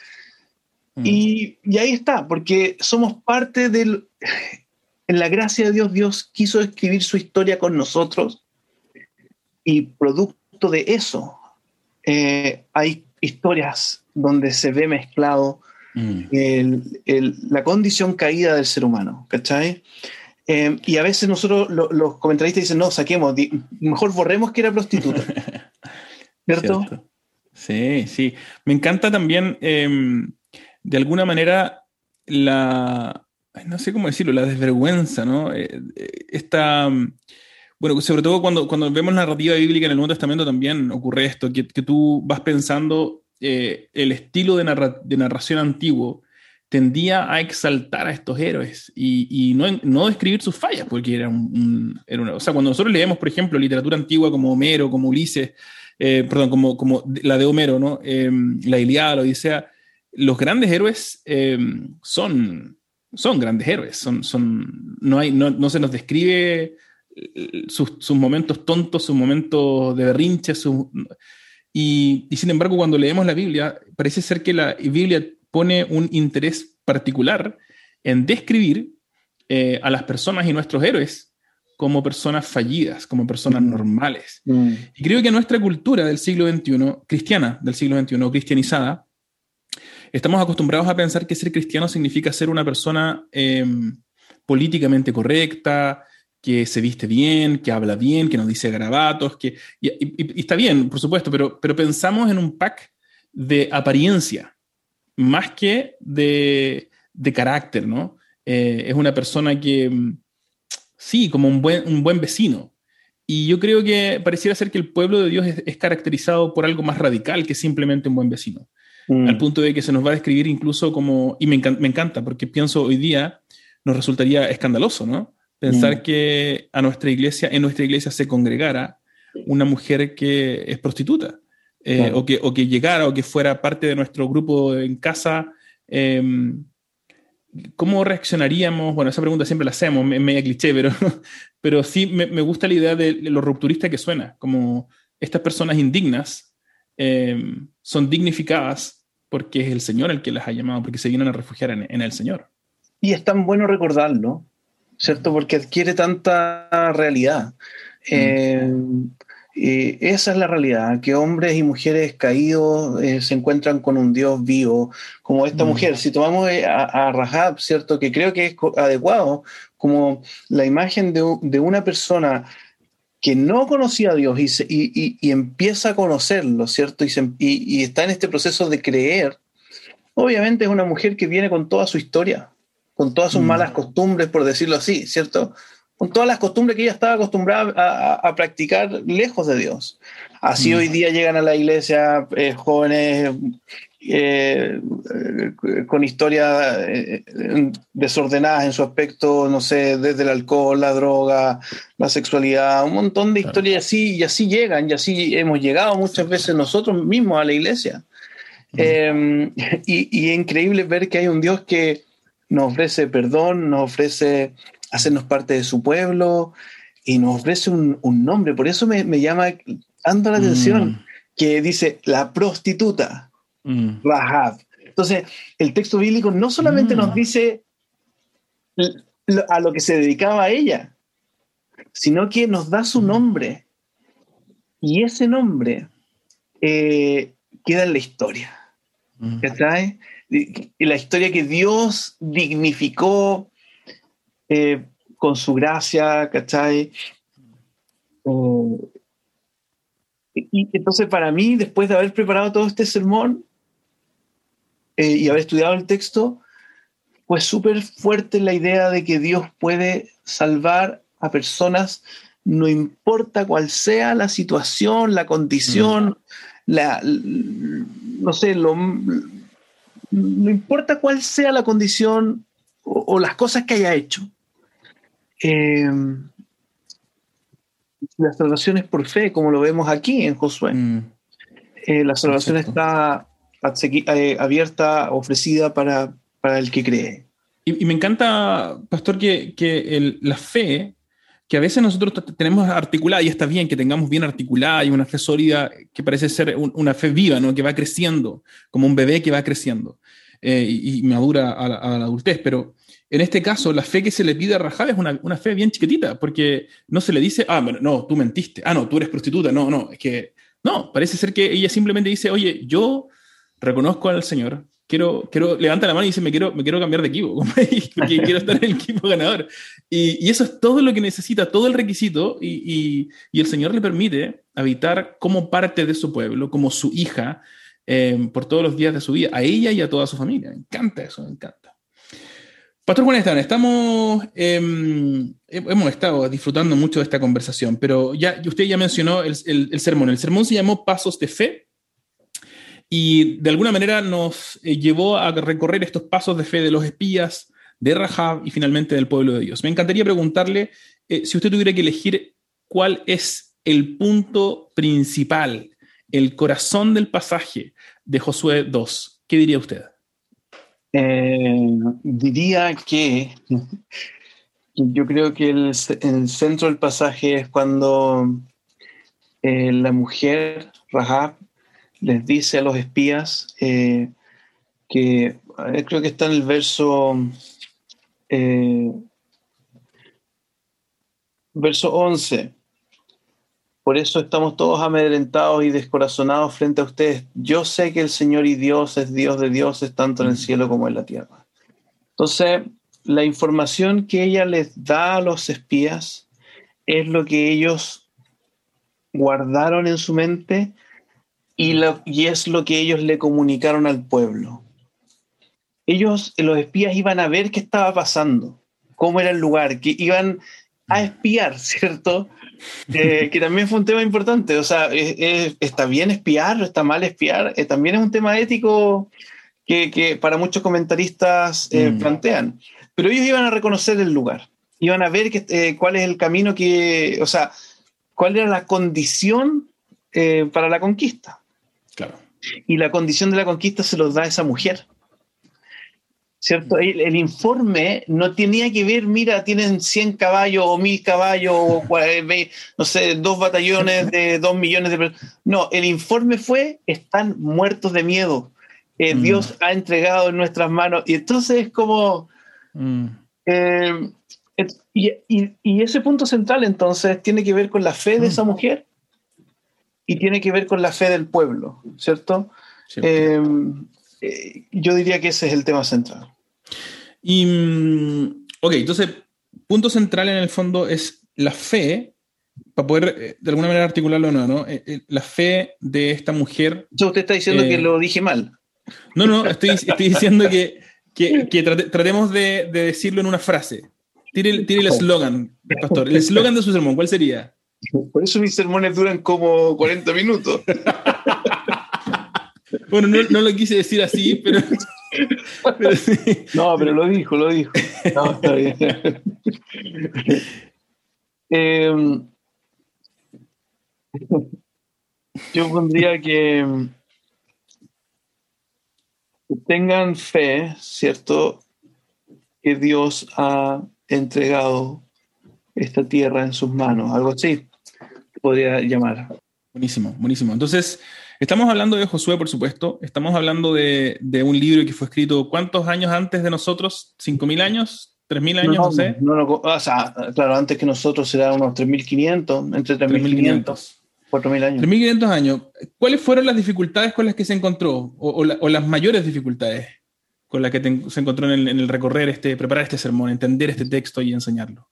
[SPEAKER 2] Mm. Y, ahí está, porque somos parte del... En la gracia de Dios, Dios quiso escribir su historia con nosotros y producto de eso eh, hay historias donde se ve mezclado mm. la condición caída del ser humano, ¿cachai? Eh, y a veces nosotros, los comentaristas dicen, no, saquemos, mejor borremos que era prostituta. ¿Cierto?
[SPEAKER 1] Sí, sí. Me encanta también, em, de alguna manera, la, no sé cómo decirlo, la desvergüenza, ¿no? Eh, eh, esta, bueno, sobre todo cuando, cuando vemos la narrativa bíblica en el Nuevo Testamento también ocurre esto, que, que tú vas pensando eh, el estilo de, narración antiguo tendía a exaltar a estos héroes y, no, no, describir sus fallas, porque era un, era o sea, cuando nosotros leemos, por ejemplo, literatura antigua como Homero, como Ulises, eh, perdón, como, como la de Homero, ¿no? Em, la Iliada, la Odisea, los grandes héroes em, son, son grandes héroes, son, son, no, hay, no, no se nos describe eh, sus, sus, momentos tontos, sus momentos de berrinche, y, y, sin embargo cuando leemos la Biblia, parece ser que la Biblia pone un interés particular en describir eh, a las personas y nuestros héroes como personas fallidas, como personas mm. normales. Mm. Y creo que nuestra cultura del siglo XXI, cristiana del siglo XXI, cristianizada, estamos acostumbrados a pensar que ser cristiano significa ser una persona em, políticamente correcta, que se viste bien, que habla bien, que nos dice garabatos, que, y, está bien, por supuesto, pero, pero pensamos en un pack de apariencia, más que de, de carácter, ¿no? Eh, es una persona que em, sí, como un buen, un buen vecino. Y yo creo que pareciera ser que el pueblo de Dios es, caracterizado por algo más radical que simplemente un buen vecino. Mm. Al punto de que se nos va a describir incluso como, y me, encanta, porque pienso hoy día nos resultaría escandaloso, ¿no? Pensar
[SPEAKER 2] Mm.
[SPEAKER 1] que a nuestra iglesia, en nuestra iglesia se congregara una mujer que es prostituta, eh,
[SPEAKER 2] Claro.
[SPEAKER 1] o, que, o que llegara o que fuera parte de nuestro grupo en casa. eh, ¿Cómo reaccionaríamos? Bueno, esa pregunta siempre la hacemos, es media cliché, pero, pero sí me, me gusta la idea de lo rupturista que suena, como estas personas indignas eh, son dignificadas porque es el Señor el que las ha llamado, porque se vienen a refugiar en, en el Señor.
[SPEAKER 2] Y es tan bueno recordarlo, ¿cierto? Porque adquiere tanta realidad. Eh, y esa es la realidad, que hombres y mujeres caídos eh, se encuentran con un Dios vivo, como esta
[SPEAKER 1] Mm.
[SPEAKER 2] mujer. Si tomamos eh, a, a Rahab, ¿cierto? Que creo que es adecuado, como la imagen de, de una persona que no conocía a Dios y, se- y- y- y empieza a conocerlo, ¿cierto? Y, se- y está en este proceso de creer. Obviamente es una mujer que viene con toda su historia, con todas sus
[SPEAKER 1] Mm.
[SPEAKER 2] malas costumbres, por decirlo así, ¿cierto? Con todas las costumbres que ella estaba acostumbrada a, a- a practicar lejos de Dios. Así
[SPEAKER 1] Mm.
[SPEAKER 2] hoy día llegan a la iglesia eh, jóvenes eh, eh, con historias eh, desordenadas en su aspecto, no sé, desde el alcohol, la droga, la sexualidad, un montón de historias así, y así llegan, y así hemos llegado muchas veces nosotros mismos a la iglesia. Eh, y, y es increíble ver que hay un Dios que nos ofrece perdón, nos ofrece hacernos parte de su pueblo y nos ofrece un, un nombre. Por eso me, me llama tanto la atención que dice la prostituta,
[SPEAKER 1] Mm.
[SPEAKER 2] Rahab. Entonces, el texto bíblico no solamente
[SPEAKER 1] Mm.
[SPEAKER 2] nos dice l- lo- a lo que se dedicaba ella, sino que nos da su nombre. Y ese nombre eh, queda en la historia.
[SPEAKER 1] Mm.
[SPEAKER 2] ¿cachai? La historia que Dios dignificó eh, con su gracia, ¿cachai? Eh, y, entonces para mí, después de haber preparado todo este sermón eh, y haber estudiado el texto, fue súper fuerte la idea de que Dios puede salvar a personas, no importa cuál sea la situación, la condición, la, l- no sé, lo, no importa cuál sea la condición o, o las cosas que haya hecho. Eh, la salvación es por fe, como lo vemos aquí en Josué.
[SPEAKER 1] Mm.
[SPEAKER 2] Eh, la salvación
[SPEAKER 1] Exacto.
[SPEAKER 2] está eh, abierta, ofrecida para, para el que cree.
[SPEAKER 1] Y, y me encanta, Pastor, que, que el- la fe, que a veces nosotros tenemos articulada, y está bien que tengamos bien articulada y una fe sólida que parece ser un- una fe viva, ¿no? que va creciendo, como un bebé que va creciendo eh, y, madura a la, a la adultez. Pero en este caso, la fe que se le pide a Rahab es una, una fe bien chiquitita, porque no se le dice, ah, bueno, no, tú mentiste, ah, no, tú eres prostituta, no, no, es que, no, parece ser que ella simplemente dice, oye, yo reconozco al Señor, quiero, quiero, levanta la mano y dice, me quiero, me quiero cambiar de equipo, porque quiero estar en el equipo ganador. Y, y eso es todo lo que necesita, todo el requisito, y, y- y el Señor le permite habitar como parte de su pueblo, como su hija, eh, por todos los días de su vida, a ella y a toda su familia. Me encanta eso, me encanta. Pastor Juan Esteban, estamos, eh, hemos estado disfrutando mucho de esta conversación, pero ya usted ya mencionó el, el- el sermón. El sermón se llamó Pasos de Fe y de alguna manera nos eh, llevó a recorrer estos pasos de fe de los espías, de Rahab y finalmente del pueblo de Dios. Me encantaría preguntarle eh, si usted tuviera que elegir cuál es el punto principal, el corazón del pasaje de Josué 2. ¿Qué diría usted?
[SPEAKER 2] Eh, diría que yo creo que el, ce- el centro del pasaje es cuando la mujer, Rahab, les dice a los espías eh, que, ver, creo que está en el verso, eh, verso 11. Por eso estamos todos amedrentados y descorazonados frente a ustedes. Yo sé que el Señor y Dios es Dios de dioses, tanto en el cielo como en la tierra. Entonces, la información que ella les da a los espías es lo que ellos guardaron en su mente y, es lo que ellos le comunicaron al pueblo. Ellos, los espías, iban a ver qué estaba pasando, cómo era el lugar, que iban a espiar, ¿cierto? Eh, que también fue un tema importante. O sea, es- es- ¿está bien espiar está mal espiar? Eh, también es un tema ético que, que para muchos comentaristas eh,
[SPEAKER 1] Mm.
[SPEAKER 2] plantean. Pero ellos iban a reconocer el lugar. iban a ver que, cuál es el camino que, o sea, cuál era la condición para la conquista. Y la condición de la conquista se los da esa mujer. ¿Cierto? El, el informe no tenía que ver, mira, tienen 100 caballos o 1000 caballos, o, cua- no sé, dos batallones de 2 millones de personas. No, el informe fue, están muertos de miedo. Eh,
[SPEAKER 1] Mm.
[SPEAKER 2] Dios ha entregado en nuestras manos. Y entonces es como...
[SPEAKER 1] Mm,
[SPEAKER 2] Eh, et- y, y- y ese punto central entonces tiene que ver con la fe de esa mujer y tiene que ver con la fe del pueblo, ¿cierto? Eh, eh, yo diría que ese es el tema central.
[SPEAKER 1] Y, mm, ok, entonces, punto central en el fondo es la fe, para poder eh, de alguna manera articularlo o no, ¿no? La fe de esta mujer.
[SPEAKER 2] Entonces usted está diciendo
[SPEAKER 1] Eh,
[SPEAKER 2] que lo dije mal.
[SPEAKER 1] No, no, estoy, estoy diciendo que, que, que trate- tratemos de, de decirlo en una frase. Tire, el- tire el eslogan, pastor. El eslogan de su sermón, ¿cuál sería?
[SPEAKER 2] Por eso mis sermones duran como 40 minutos.
[SPEAKER 1] Bueno, no, no lo quise decir así, pero. pero sí.
[SPEAKER 2] No, pero lo dijo, lo dijo. No, está bien. Eh, yo pondría que que tengan fe, ¿cierto? Que Dios ha entregado esta tierra en sus manos, algo así podría llamar.
[SPEAKER 1] Buenísimo, buenísimo. Entonces, estamos hablando de Josué, por supuesto. Estamos hablando de, de un libro que fue escrito ¿cuántos años antes de nosotros? ¿5.000 años? ¿3.000 años? No, sé.
[SPEAKER 2] No, no, o sea, claro, antes que nosotros será unos 3.500, entre 3.500,
[SPEAKER 1] 3.500.
[SPEAKER 2] 4.000 años.
[SPEAKER 1] 3.500 años. ¿Cuáles fueron las dificultades con las que se encontró? O, o la- o las mayores dificultades con las que te- se encontró en el, en el recorrer, este, preparar este sermón, entender este texto y enseñarlo?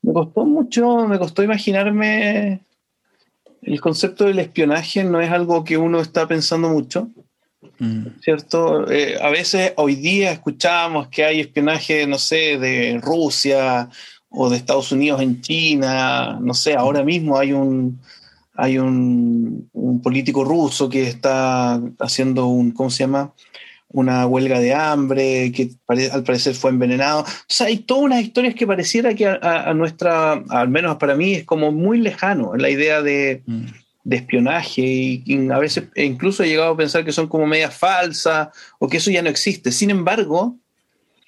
[SPEAKER 2] Me costó mucho, me costó imaginarme el concepto del espionaje, no es algo que uno está pensando mucho,
[SPEAKER 1] Mm,
[SPEAKER 2] ¿cierto? Eh, a veces hoy día escuchamos que hay espionaje, no sé, de Rusia o de Estados Unidos en China, no sé, ahora mismo hay un, hay un, un político ruso que está haciendo un, ¿cómo se llama? Una huelga de hambre, que al parecer fue envenenado. O sea, hay todas unas historias que pareciera que a, nuestra, al menos para mí, es como muy lejano la idea de,
[SPEAKER 1] mm,
[SPEAKER 2] de espionaje y, y a veces incluso he llegado a pensar que son como medias falsas o que eso ya no existe. Sin embargo,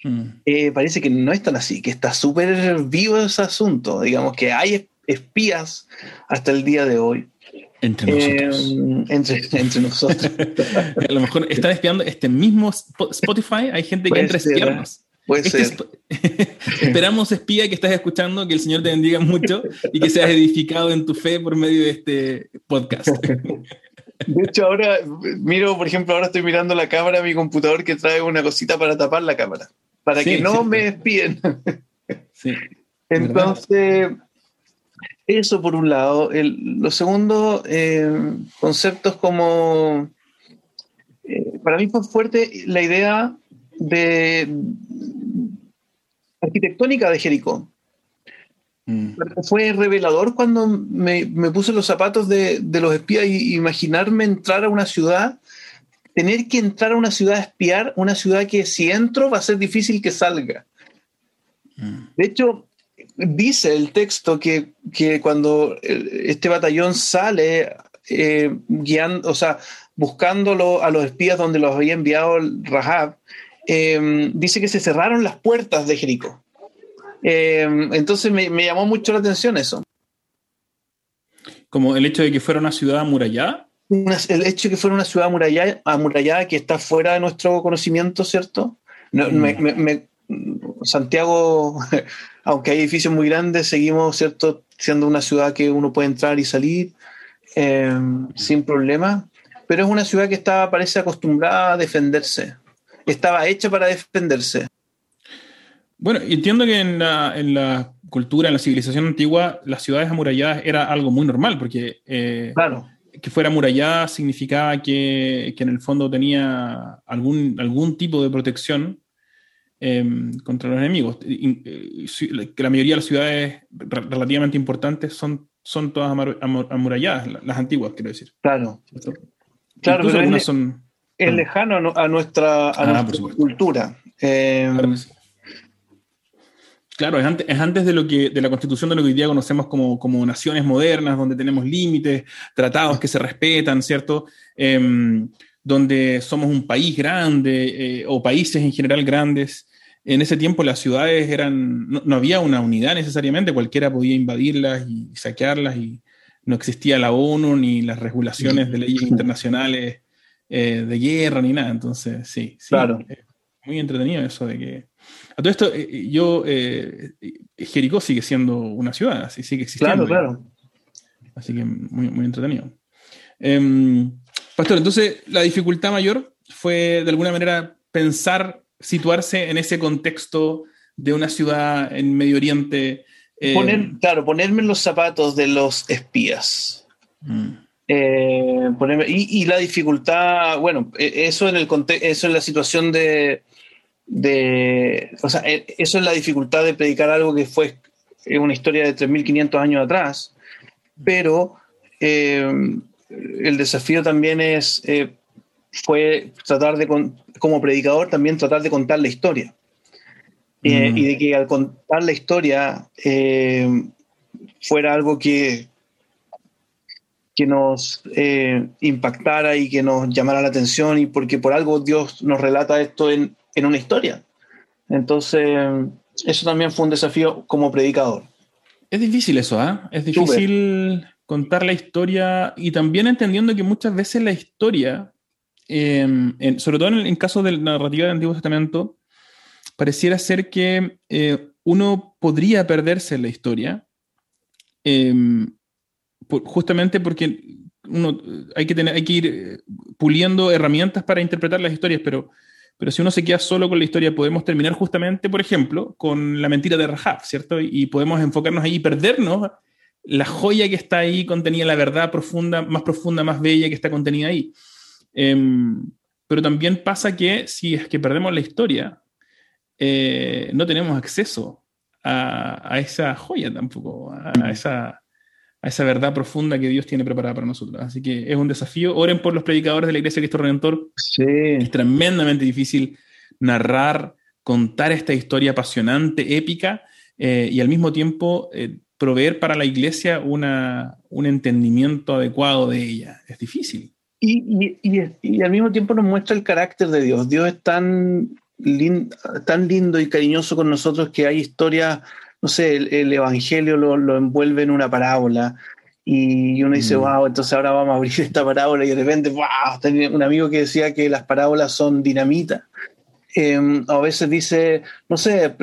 [SPEAKER 1] mm.
[SPEAKER 2] eh, parece que no es tan así, que está súper vivo ese asunto. Digamos que hay espías hasta el día de hoy
[SPEAKER 1] Entre nosotros.
[SPEAKER 2] eh, entre, entre nosotros.
[SPEAKER 1] a lo mejor están espiando este mismo Spo- Spotify. Hay gente que entra a
[SPEAKER 2] ser,
[SPEAKER 1] espiarnos.
[SPEAKER 2] Puede
[SPEAKER 1] Este
[SPEAKER 2] ser.
[SPEAKER 1] Sp- Esperamos, espía, que estás escuchando, que el Señor te bendiga mucho y que seas edificado en tu fe por medio de este podcast.
[SPEAKER 2] De hecho, ahora miro, por ejemplo, ahora estoy mirando la cámara de mi computador que trae una cosita para tapar la cámara, para
[SPEAKER 1] Sí,
[SPEAKER 2] que no
[SPEAKER 1] sí.
[SPEAKER 2] me espíen.
[SPEAKER 1] Sí.
[SPEAKER 2] Entonces, eso por un lado. El- lo segundo, eh, conceptos como... eh, para mí fue fuerte la idea de arquitectónica de Jericó.
[SPEAKER 1] Mm,
[SPEAKER 2] Fue revelador cuando me, me puse los zapatos de, de los espías y imaginarme entrar a una ciudad, tener que entrar a una ciudad a espiar, una ciudad que si entro va a ser difícil que salga.
[SPEAKER 1] mm,
[SPEAKER 2] De hecho, dice el texto que, que cuando este batallón sale eh, guiando, o sea, buscándolo a los espías donde los había enviado Rahab, eh, dice que se cerraron las puertas de Jericó. Eh, entonces me, me llamó mucho la atención eso.
[SPEAKER 1] Como el hecho de que fuera una ciudad amurallada.
[SPEAKER 2] Una- el hecho de que fuera una ciudad amurallada, amurallada que está fuera de nuestro conocimiento, ¿cierto? No,
[SPEAKER 1] Mm.
[SPEAKER 2] me- me- me- Santiago, aunque hay edificios muy grandes, seguimos, ¿cierto? Siendo una ciudad que uno puede entrar y salir eh, sin problema, pero es una ciudad que estaba, parece acostumbrada a defenderse. Estaba hecha para defenderse.
[SPEAKER 1] Bueno, entiendo que en la, en la cultura, en la civilización antigua, las ciudades amuralladas era algo muy normal, porque eh,
[SPEAKER 2] Claro.
[SPEAKER 1] que fuera amurallada significaba que, que en el fondo tenía algún, algún tipo de protección eh, contra los enemigos. Y- y- que la mayoría de las ciudades re- relativamente importantes son, son todas amar- amur- amuralladas, la- las antiguas, quiero decir.
[SPEAKER 2] Claro.
[SPEAKER 1] ¿cierto?
[SPEAKER 2] Claro,
[SPEAKER 1] Incluso
[SPEAKER 2] pero
[SPEAKER 1] algunas
[SPEAKER 2] es-
[SPEAKER 1] son...
[SPEAKER 2] Es lejano a nu- a nuestra, a
[SPEAKER 1] Ah,
[SPEAKER 2] nuestra cultura. Eh,
[SPEAKER 1] Claro sí. Claro, es antes, es antes, de lo que de la constitución de lo que hoy día conocemos como, como naciones modernas, donde tenemos límites, tratados que se respetan, ¿cierto? Em, donde somos un país grande eh, o países en general grandes. En ese tiempo las ciudades eran, no, había una unidad necesariamente, cualquiera podía invadirlas y saquearlas y no existía la ONU ni las regulaciones de leyes internacionales eh, de guerra ni nada. Entonces, sí, sí
[SPEAKER 2] claro.
[SPEAKER 1] muy entretenido eso de que a todo esto, eh, yo, eh, Jericó sigue siendo una ciudad, así sigue existiendo.
[SPEAKER 2] Claro, claro.
[SPEAKER 1] Así que muy, muy entretenido. Em, Pastor, entonces la dificultad mayor fue de alguna manera pensar, situarse en ese contexto de una ciudad en Medio Oriente.
[SPEAKER 2] Eh, Poner, claro, ponerme en los zapatos de los espías. Mm. ponerme, y, y, la dificultad, bueno, e, eso en, el eso en la situación de, de, o sea, e, eso es la dificultad de predicar algo que fue una historia de 3.500 años atrás, pero eh, el desafío también es, eh, fue tratar de, como predicador, también tratar de contar la historia. Eh, mm. y de que al contar la historia fuera algo que, que nos impactara y que nos llamara la atención, y porque por algo Dios nos relata esto en, en una historia. Entonces, eso también fue un desafío como predicador.
[SPEAKER 1] Es difícil eso, ¿ah? Es difícil contar la historia y también entendiendo que muchas veces la historia, em, sobre todo en el caso de la narrativa del Antiguo Testamento, pareciera ser que eh, uno podría perderse en la historia, em, justamente porque uno hay que, tener, hay que ir eh, puliendo herramientas para interpretar las historias, pero pero si uno se queda solo con la historia, podemos terminar justamente, por ejemplo, con la mentira de Rahab, ¿cierto? Y podemos enfocarnos ahí y perdernos la joya que está ahí contenida, la verdad profunda, más profunda, más bella que está contenida ahí. Em, pero también pasa que si es que perdemos la historia, eh, no tenemos acceso a, esa joya tampoco, a esa, a esa verdad profunda que Dios tiene preparada para nosotros. Así que es un desafío. Oren por los predicadores de la Iglesia de Cristo Redentor.
[SPEAKER 2] Sí.
[SPEAKER 1] Es tremendamente difícil narrar, contar esta historia apasionante, épica, eh, y al mismo tiempo eh, proveer para la Iglesia una, un entendimiento adecuado de ella. Es difícil.
[SPEAKER 2] Y, y, y, al mismo tiempo nos muestra el carácter de Dios. Dios es tan, tan lindo y cariñoso con nosotros que hay historias no sé, el, Evangelio lo, envuelve en una parábola y uno dice, wow, mm. entonces ahora vamos a abrir esta parábola y de repente, wow, tenía un amigo que decía que las parábolas son dinamita. Em, a veces dice, no sé,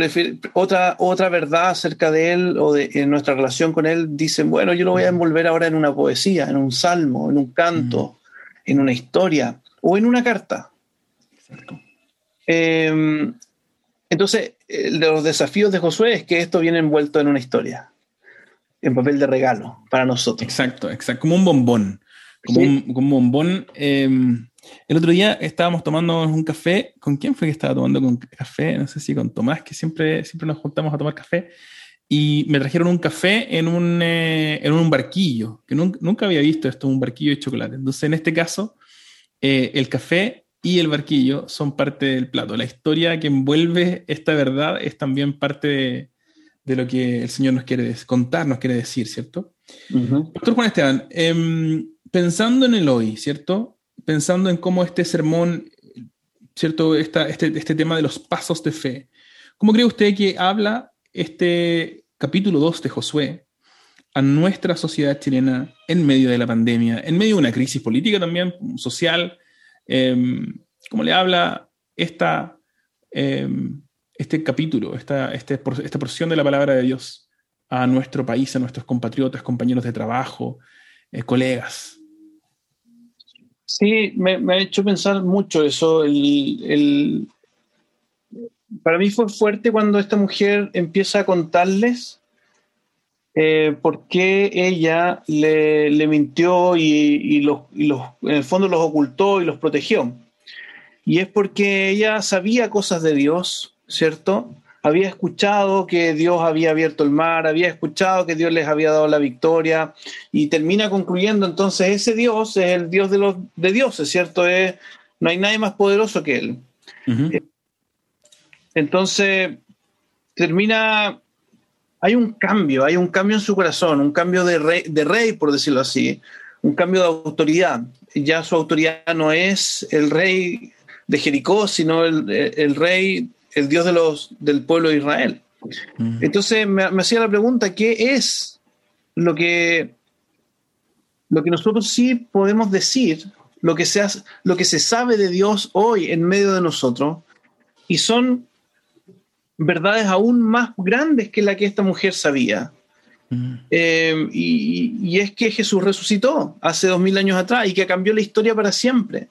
[SPEAKER 2] otra, otra verdad acerca de él o de en nuestra relación con él, dicen, bueno, yo lo voy a envolver ahora en una poesía, en un salmo, en un canto, mm. En una historia o en una carta. Eh, entonces, el de los desafíos de Josué es que esto viene envuelto en una historia, en papel de regalo para nosotros.
[SPEAKER 1] Exacto, exacto, como un bombón. Como, un, bombón. Em, el otro día estábamos tomando un café. ¿Con quién fue que estaba tomando con café? No sé si con Tomás, que siempre, siempre nos juntamos a tomar café. Y me trajeron un café en un, eh, en un barquillo, que nunca, nunca, había visto esto, un barquillo de chocolate. Entonces, en este caso, eh, el café y el barquillo son parte del plato. La historia que envuelve esta verdad es también parte de, lo que el Señor nos quiere contar, nos quiere decir, ¿cierto? Doctor Juan Esteban, em, pensando en el hoy, ¿cierto? Pensando en cómo este sermón, ¿cierto? este, este tema de los pasos de fe, ¿cómo cree usted que habla este capítulo 2 de Josué a nuestra sociedad chilena en medio de la pandemia, en medio de una crisis política también, social, Em, ¿Cómo le habla esta, em, este capítulo, esta, este, esta porción de la palabra de Dios a nuestro país, a nuestros compatriotas, compañeros de trabajo, eh, colegas?
[SPEAKER 2] Sí, me, ha hecho pensar mucho eso. El, para mí fue fuerte cuando esta mujer empieza a contarles eh, por qué ella le, mintió y, los, en el fondo los ocultó y los protegió. Y es porque ella sabía cosas de Dios, ¿cierto? Había escuchado que Dios había abierto el mar, había escuchado que Dios les había dado la victoria y termina concluyendo entonces ese Dios es el Dios de los de dioses, ¿cierto? Es, no hay nadie más poderoso que él. Entonces termina hay un cambio, hay un cambio en su corazón, un cambio de rey, de rey, por decirlo así, un cambio de autoridad. Ya su autoridad no es el rey de Jericó, sino el, el rey, el Dios de los, del pueblo de Israel. Mm. Entonces me, me, hacía la pregunta, ¿qué es lo que, lo que nosotros sí podemos decir, lo que, se lo que se sabe de Dios hoy en medio de nosotros? Y son verdades aún más grandes que la que esta mujer sabía. Mm. Eh, y, es que Jesús resucitó hace dos mil años atrás y que cambió la historia para siempre.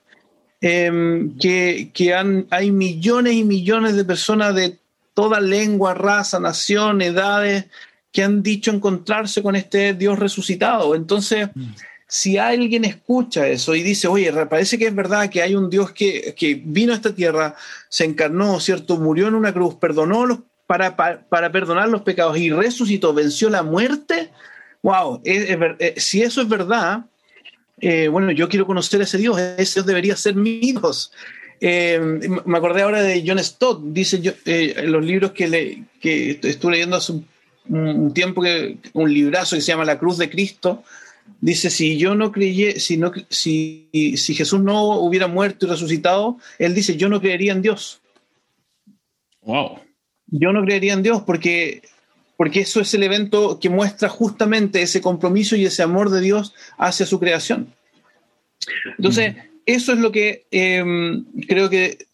[SPEAKER 2] Eh, que, que hay millones y millones de personas de toda lengua, raza, nación, edades, que han dicho encontrarse con este Dios resucitado. Entonces, mm si alguien escucha eso y dice, oye, parece que es verdad que hay un Dios que, vino a esta tierra, se encarnó, ¿cierto? Murió en una cruz, perdonó los, para, para, perdonar los pecados y resucitó, venció la muerte. Wow, eh, si eso es verdad, eh, bueno, yo quiero conocer a ese Dios, ese Dios debería ser mi Dios. Eh, me acordé ahora de John Stott, dice en los libros que, le, que estuve leyendo hace un, tiempo, que, un librazo que se llama La Cruz de Cristo, Dice, si yo no creyé, si, no, si, si Jesús no hubiera muerto y resucitado, él dice, yo no creería en Dios.
[SPEAKER 1] Wow.
[SPEAKER 2] Yo no creería en Dios porque, porque eso es el evento que muestra justamente ese compromiso y ese amor de Dios hacia su creación. Entonces, eso es lo que em, creo que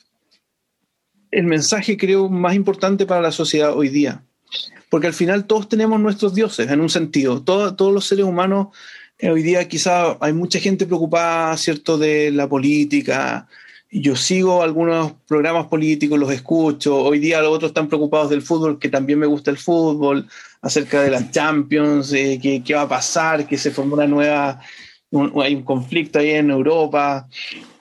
[SPEAKER 2] el mensaje creo más importante para la sociedad hoy día. Porque al final todos tenemos nuestros dioses, en un sentido. todos los seres humanos hoy día quizá hay mucha gente preocupada, ¿cierto?, de la política. Yo sigo algunos programas políticos, los escucho. Hoy día los otros están preocupados del fútbol, que también me gusta el fútbol, acerca de las Champions, eh, qué, va a pasar, que se formó una nueva, hay un conflicto ahí en Europa.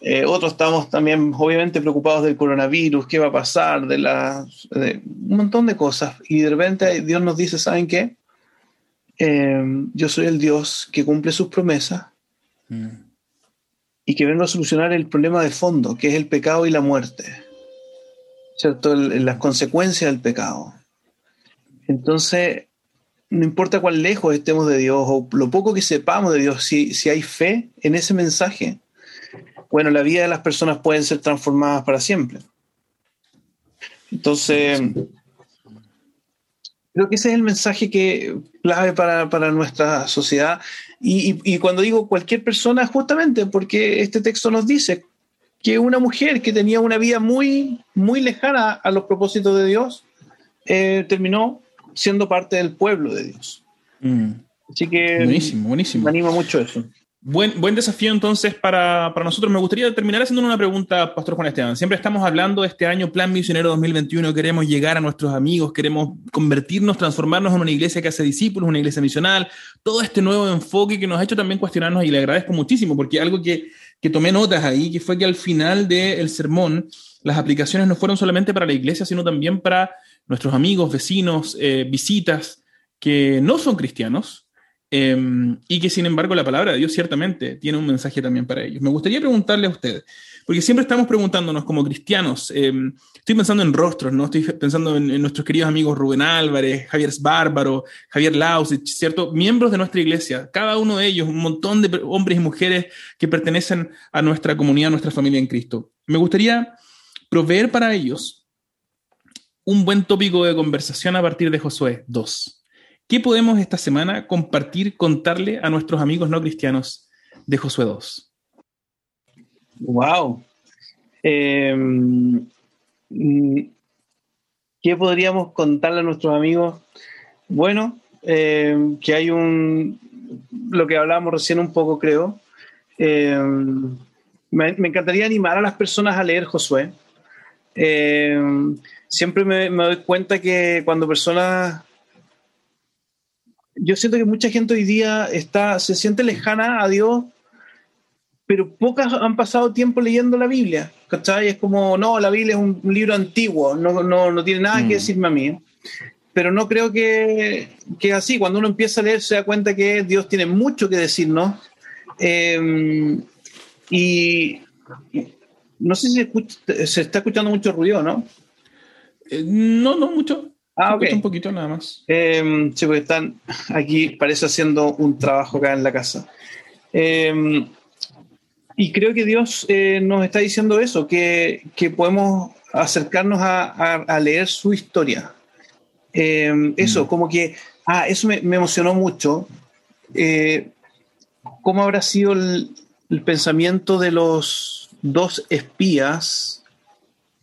[SPEAKER 2] Eh, otros estamos también, obviamente, preocupados del coronavirus, qué va a pasar, de, la, de un montón de cosas. Y de repente Dios nos dice, ¿saben qué? Em, yo soy el Dios que cumple sus promesas mm. y que vengo a solucionar el problema de fondo, que es el pecado y la muerte, ¿cierto? las consecuencias del pecado. Entonces, no importa cuán lejos estemos de Dios o lo poco que sepamos de Dios, si, si hay fe en ese mensaje, bueno, la vida de las personas pueden ser transformadas para siempre. Entonces, Creo que ese es el mensaje que clave para, para nuestra sociedad. Y, y, cuando digo cualquier persona, justamente porque este texto nos dice que una mujer que tenía una vida muy, muy lejana a los propósitos de Dios, eh, terminó siendo parte del pueblo de Dios. Mm. Así que
[SPEAKER 1] buenísimo, buenísimo.
[SPEAKER 2] me anima mucho eso.
[SPEAKER 1] Buen, buen desafío entonces para, para, nosotros. Me gustaría terminar haciendo una pregunta, Pastor Juan Esteban. Siempre estamos hablando de este año Plan Misionero 2021, queremos llegar a nuestros amigos, queremos convertirnos, transformarnos en una iglesia que hace discípulos, una iglesia misional, todo este nuevo enfoque que nos ha hecho también cuestionarnos y le agradezco muchísimo porque algo que, que tomé notas ahí, que fue que al final del sermón las aplicaciones no fueron solamente para la iglesia, sino también para nuestros amigos, vecinos, eh, visitas que no son cristianos, Em, y que sin embargo la palabra de Dios ciertamente tiene un mensaje también para ellos. Me gustaría preguntarle a usted, porque siempre estamos preguntándonos como cristianos, em, estoy pensando en rostros, ¿no? Estoy pensando en, nuestros queridos amigos Rubén Álvarez, Javier Bárbaro, Javier Lausich, ¿cierto? Miembros de nuestra iglesia, cada uno de ellos, un montón de hombres y mujeres que pertenecen a nuestra comunidad, a nuestra familia en Cristo. Me gustaría proveer para ellos un buen tópico de conversación a partir de Josué 2. ¿Qué podemos esta semana compartir, contarle a nuestros amigos no cristianos de Josué 2?
[SPEAKER 2] Wow. Em, ¿Qué podríamos contarle a nuestros amigos? Bueno, em, que hay un, lo que hablábamos recién un poco, creo. Em, me, encantaría animar a las personas a leer Josué. siempre me, me doy cuenta que cuando personas yo siento que mucha gente hoy día está, se siente lejana a Dios, pero pocas han pasado tiempo leyendo la Biblia. ¿Cachai? Es como, no, la Biblia es un libro antiguo, no, no, no tiene nada que mm. decirme a mí. Pero no creo que, que así. Cuando uno empieza a leer, se da cuenta que Dios tiene mucho que decirnos. Em, y no sé si se, está escuchando mucho ruido, ¿no?
[SPEAKER 1] Eh, no, no mucho.
[SPEAKER 2] Ah, ok.
[SPEAKER 1] Un poquito nada más.
[SPEAKER 2] Eh, sí, porque están aquí, parece haciendo un trabajo acá en la casa. Eh, y creo que Dios eh, nos está diciendo eso, que, que podemos acercarnos a, a, a, leer su historia. Eh, eso, mm. como que, ah, eso me, me emocionó mucho. Eh, ¿Cómo habrá sido el, el, pensamiento de los dos espías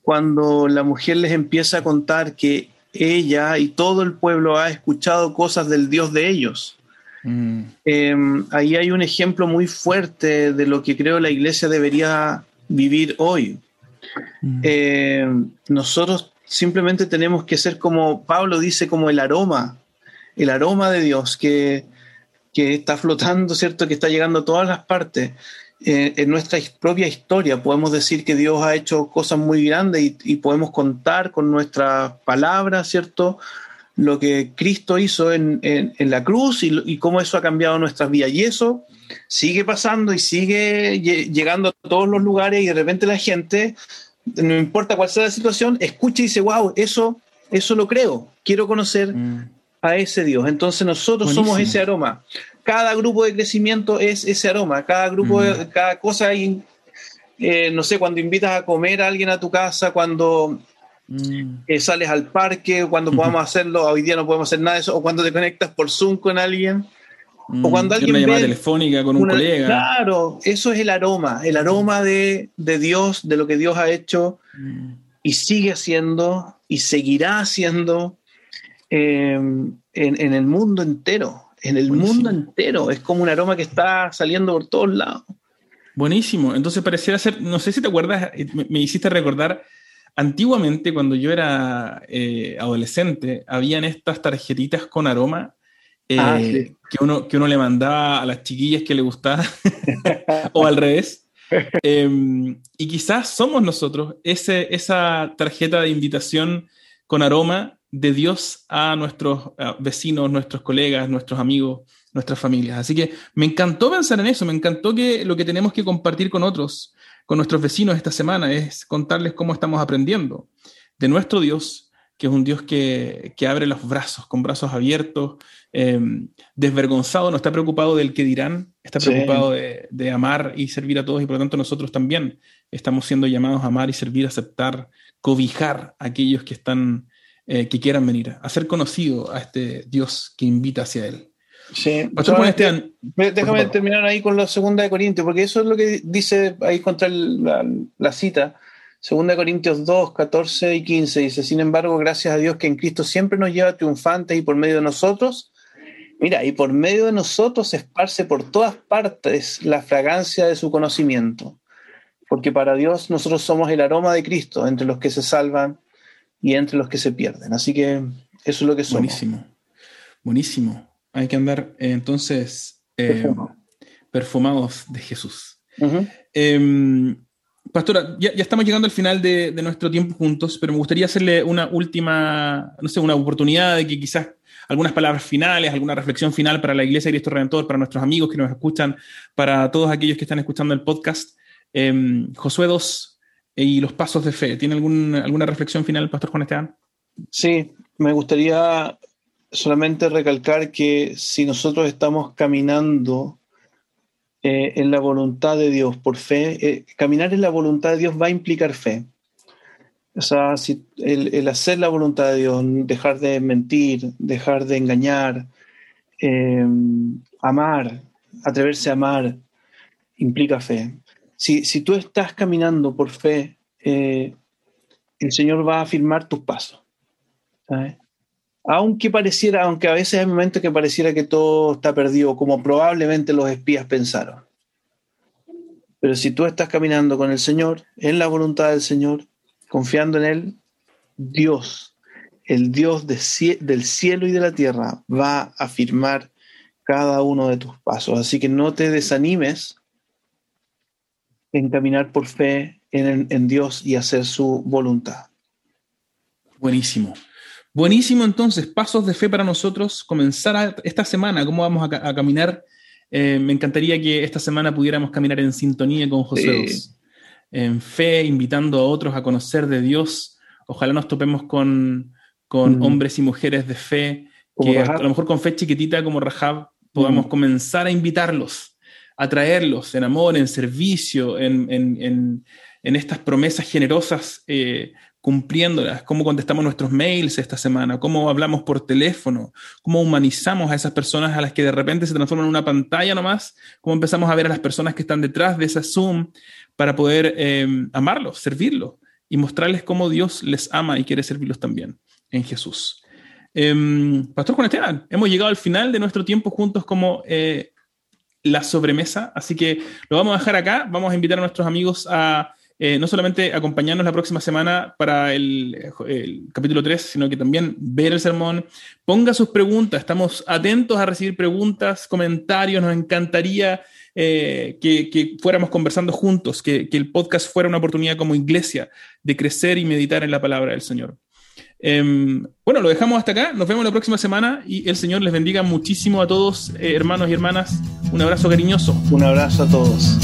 [SPEAKER 2] cuando la mujer les empieza a contar que ella y todo el pueblo ha escuchado cosas del Dios de ellos? Mm. Eh, ahí hay un ejemplo muy fuerte de lo que creo la iglesia debería vivir hoy. Mm. Eh, nosotros simplemente tenemos que ser como Pablo dice, como el aroma, el aroma de Dios que, que está flotando, ¿cierto? Que está llegando a todas las partes. Eh, en nuestra propia historia podemos decir que Dios ha hecho cosas muy grandes y, y podemos contar con nuestras palabras, ¿cierto? lo que Cristo hizo en, en, en la cruz y, y, cómo eso ha cambiado nuestras vidas. Y eso sigue pasando y sigue llegando a todos los lugares y de repente la gente, no importa cuál sea la situación, escucha y dice, wow, eso, eso lo creo, quiero conocer mm. a ese Dios. Entonces nosotros Buenísimo. somos ese aroma. Cada grupo de crecimiento es ese aroma, cada grupo, mm. cada cosa, hay, eh, no sé, cuando invitas a comer a alguien a tu casa, cuando Mm. Eh, sales al parque, cuando podamos hacerlo, hoy día no podemos hacer nada de eso, o cuando te conectas por Zoom con alguien, mm. o cuando alguien.
[SPEAKER 1] Una llamada telefónica con un una, colega.
[SPEAKER 2] Claro, eso es el aroma, el aroma de, de Dios, de lo que Dios ha hecho mm. y sigue haciendo y seguirá haciendo eh, en, en, el mundo entero. En el Buenísimo. mundo entero. Es como un aroma que está saliendo por todos lados.
[SPEAKER 1] Buenísimo. Entonces pareciera ser, no sé si te acuerdas, me, me hiciste recordar Antiguamente, cuando yo era eh, adolescente, habían estas tarjetitas con aroma eh, ah, sí. que, uno, que uno le mandaba a las chiquillas que le gustaba, o al revés. Eh, y quizás somos nosotros ese, esa tarjeta de invitación con aroma de Dios a nuestros vecinos, nuestros colegas, nuestros amigos, nuestras familias. Así que me encantó pensar en eso, me encantó que lo que tenemos que compartir con otros con nuestros vecinos esta semana es contarles cómo estamos aprendiendo de nuestro Dios, que es un Dios que, que abre los brazos, con brazos abiertos, eh, desvergonzado, no está preocupado del que dirán, está preocupado sí. de, de, amar y servir a todos y por lo tanto nosotros también estamos siendo llamados a amar y servir, aceptar, cobijar a aquellos que están, eh, que quieran venir, a ser conocido a este Dios que invita hacia Él.
[SPEAKER 2] Sí, Esteban, déjame terminar ahí con la segunda de Corintios, porque eso es lo que dice ahí contra el, la, la, cita. Segunda de Corintios 2, 14 y 15 dice, sin embargo, gracias a Dios que en Cristo siempre nos lleva triunfantes y por medio de nosotros, mira, y por medio de nosotros esparce por todas partes la fragancia de su conocimiento. Porque para Dios nosotros somos el aroma de Cristo entre los que se salvan y entre los que se pierden. Así que eso es lo que somos.
[SPEAKER 1] Buenísimo. Buenísimo hay que andar eh, entonces eh, perfumados de Jesús. Uh -huh. eh, pastora, ya, ya, estamos llegando al final de, de, nuestro tiempo juntos, pero me gustaría hacerle una última, no sé, una oportunidad de que quizás algunas palabras finales, alguna reflexión final para la Iglesia de Cristo Redentor, para nuestros amigos que nos escuchan, para todos aquellos que están escuchando el podcast. Em, Josué 2 y los pasos de fe. ¿Tiene algún, alguna reflexión final, Pastor Juan Esteban?
[SPEAKER 2] Sí, me gustaría solamente recalcar que si nosotros estamos caminando eh, en la voluntad de Dios por fe, eh, caminar en la voluntad de Dios va a implicar fe. O sea, si el, hacer la voluntad de Dios, dejar de mentir, dejar de engañar, eh, amar, atreverse a amar, implica fe. Si, tú estás caminando por fe, eh, el Señor va a afirmar tus pasos. aunque pareciera, aunque a veces hay momentos que pareciera que todo está perdido, como probablemente los espías pensaron. Pero si tú estás caminando con el Señor, en la voluntad del Señor, confiando en Él, Dios, el Dios de, del cielo y de la tierra, va a afirmar cada uno de tus pasos. Así que no te desanimes en caminar por fe en, en Dios y hacer su voluntad.
[SPEAKER 1] Buenísimo. Buenísimo, entonces, pasos de fe para nosotros, comenzar esta semana, cómo vamos a, a caminar. Eh, me encantaría que esta semana pudiéramos caminar en sintonía con José, sí. en fe, invitando a otros a conocer de Dios. Ojalá nos topemos con, con hombres y mujeres de fe, que a lo mejor con fe chiquitita como Rahab podamos comenzar a invitarlos, a traerlos en amor, en servicio, en, en, en, estas promesas generosas, eh, cumpliéndolas, cómo contestamos nuestros mails esta semana, cómo hablamos por teléfono, cómo humanizamos a esas personas a las que de repente se transforman en una pantalla nomás, cómo empezamos a ver a las personas que están detrás de esa Zoom para poder eh, amarlos, servirlos y mostrarles cómo Dios les ama y quiere servirlos también en Jesús. Em, Pastor Juan Esteban, hemos llegado al final de nuestro tiempo juntos como eh, la sobremesa, así que lo vamos a dejar acá. Vamos a invitar a nuestros amigos a eh, no solamente acompañarnos la próxima semana para el, capítulo 3, sino que también ver el sermón. Ponga sus preguntas, estamos atentos a recibir preguntas, comentarios, nos encantaría eh, que, fuéramos conversando juntos, que, que el podcast fuera una oportunidad como iglesia de crecer y meditar en la palabra del Señor. Em, bueno, lo dejamos hasta acá. Nos vemos la próxima semana y el Señor les bendiga muchísimo a todos, eh, hermanos y hermanas. Un abrazo cariñoso.
[SPEAKER 2] Un abrazo a todos.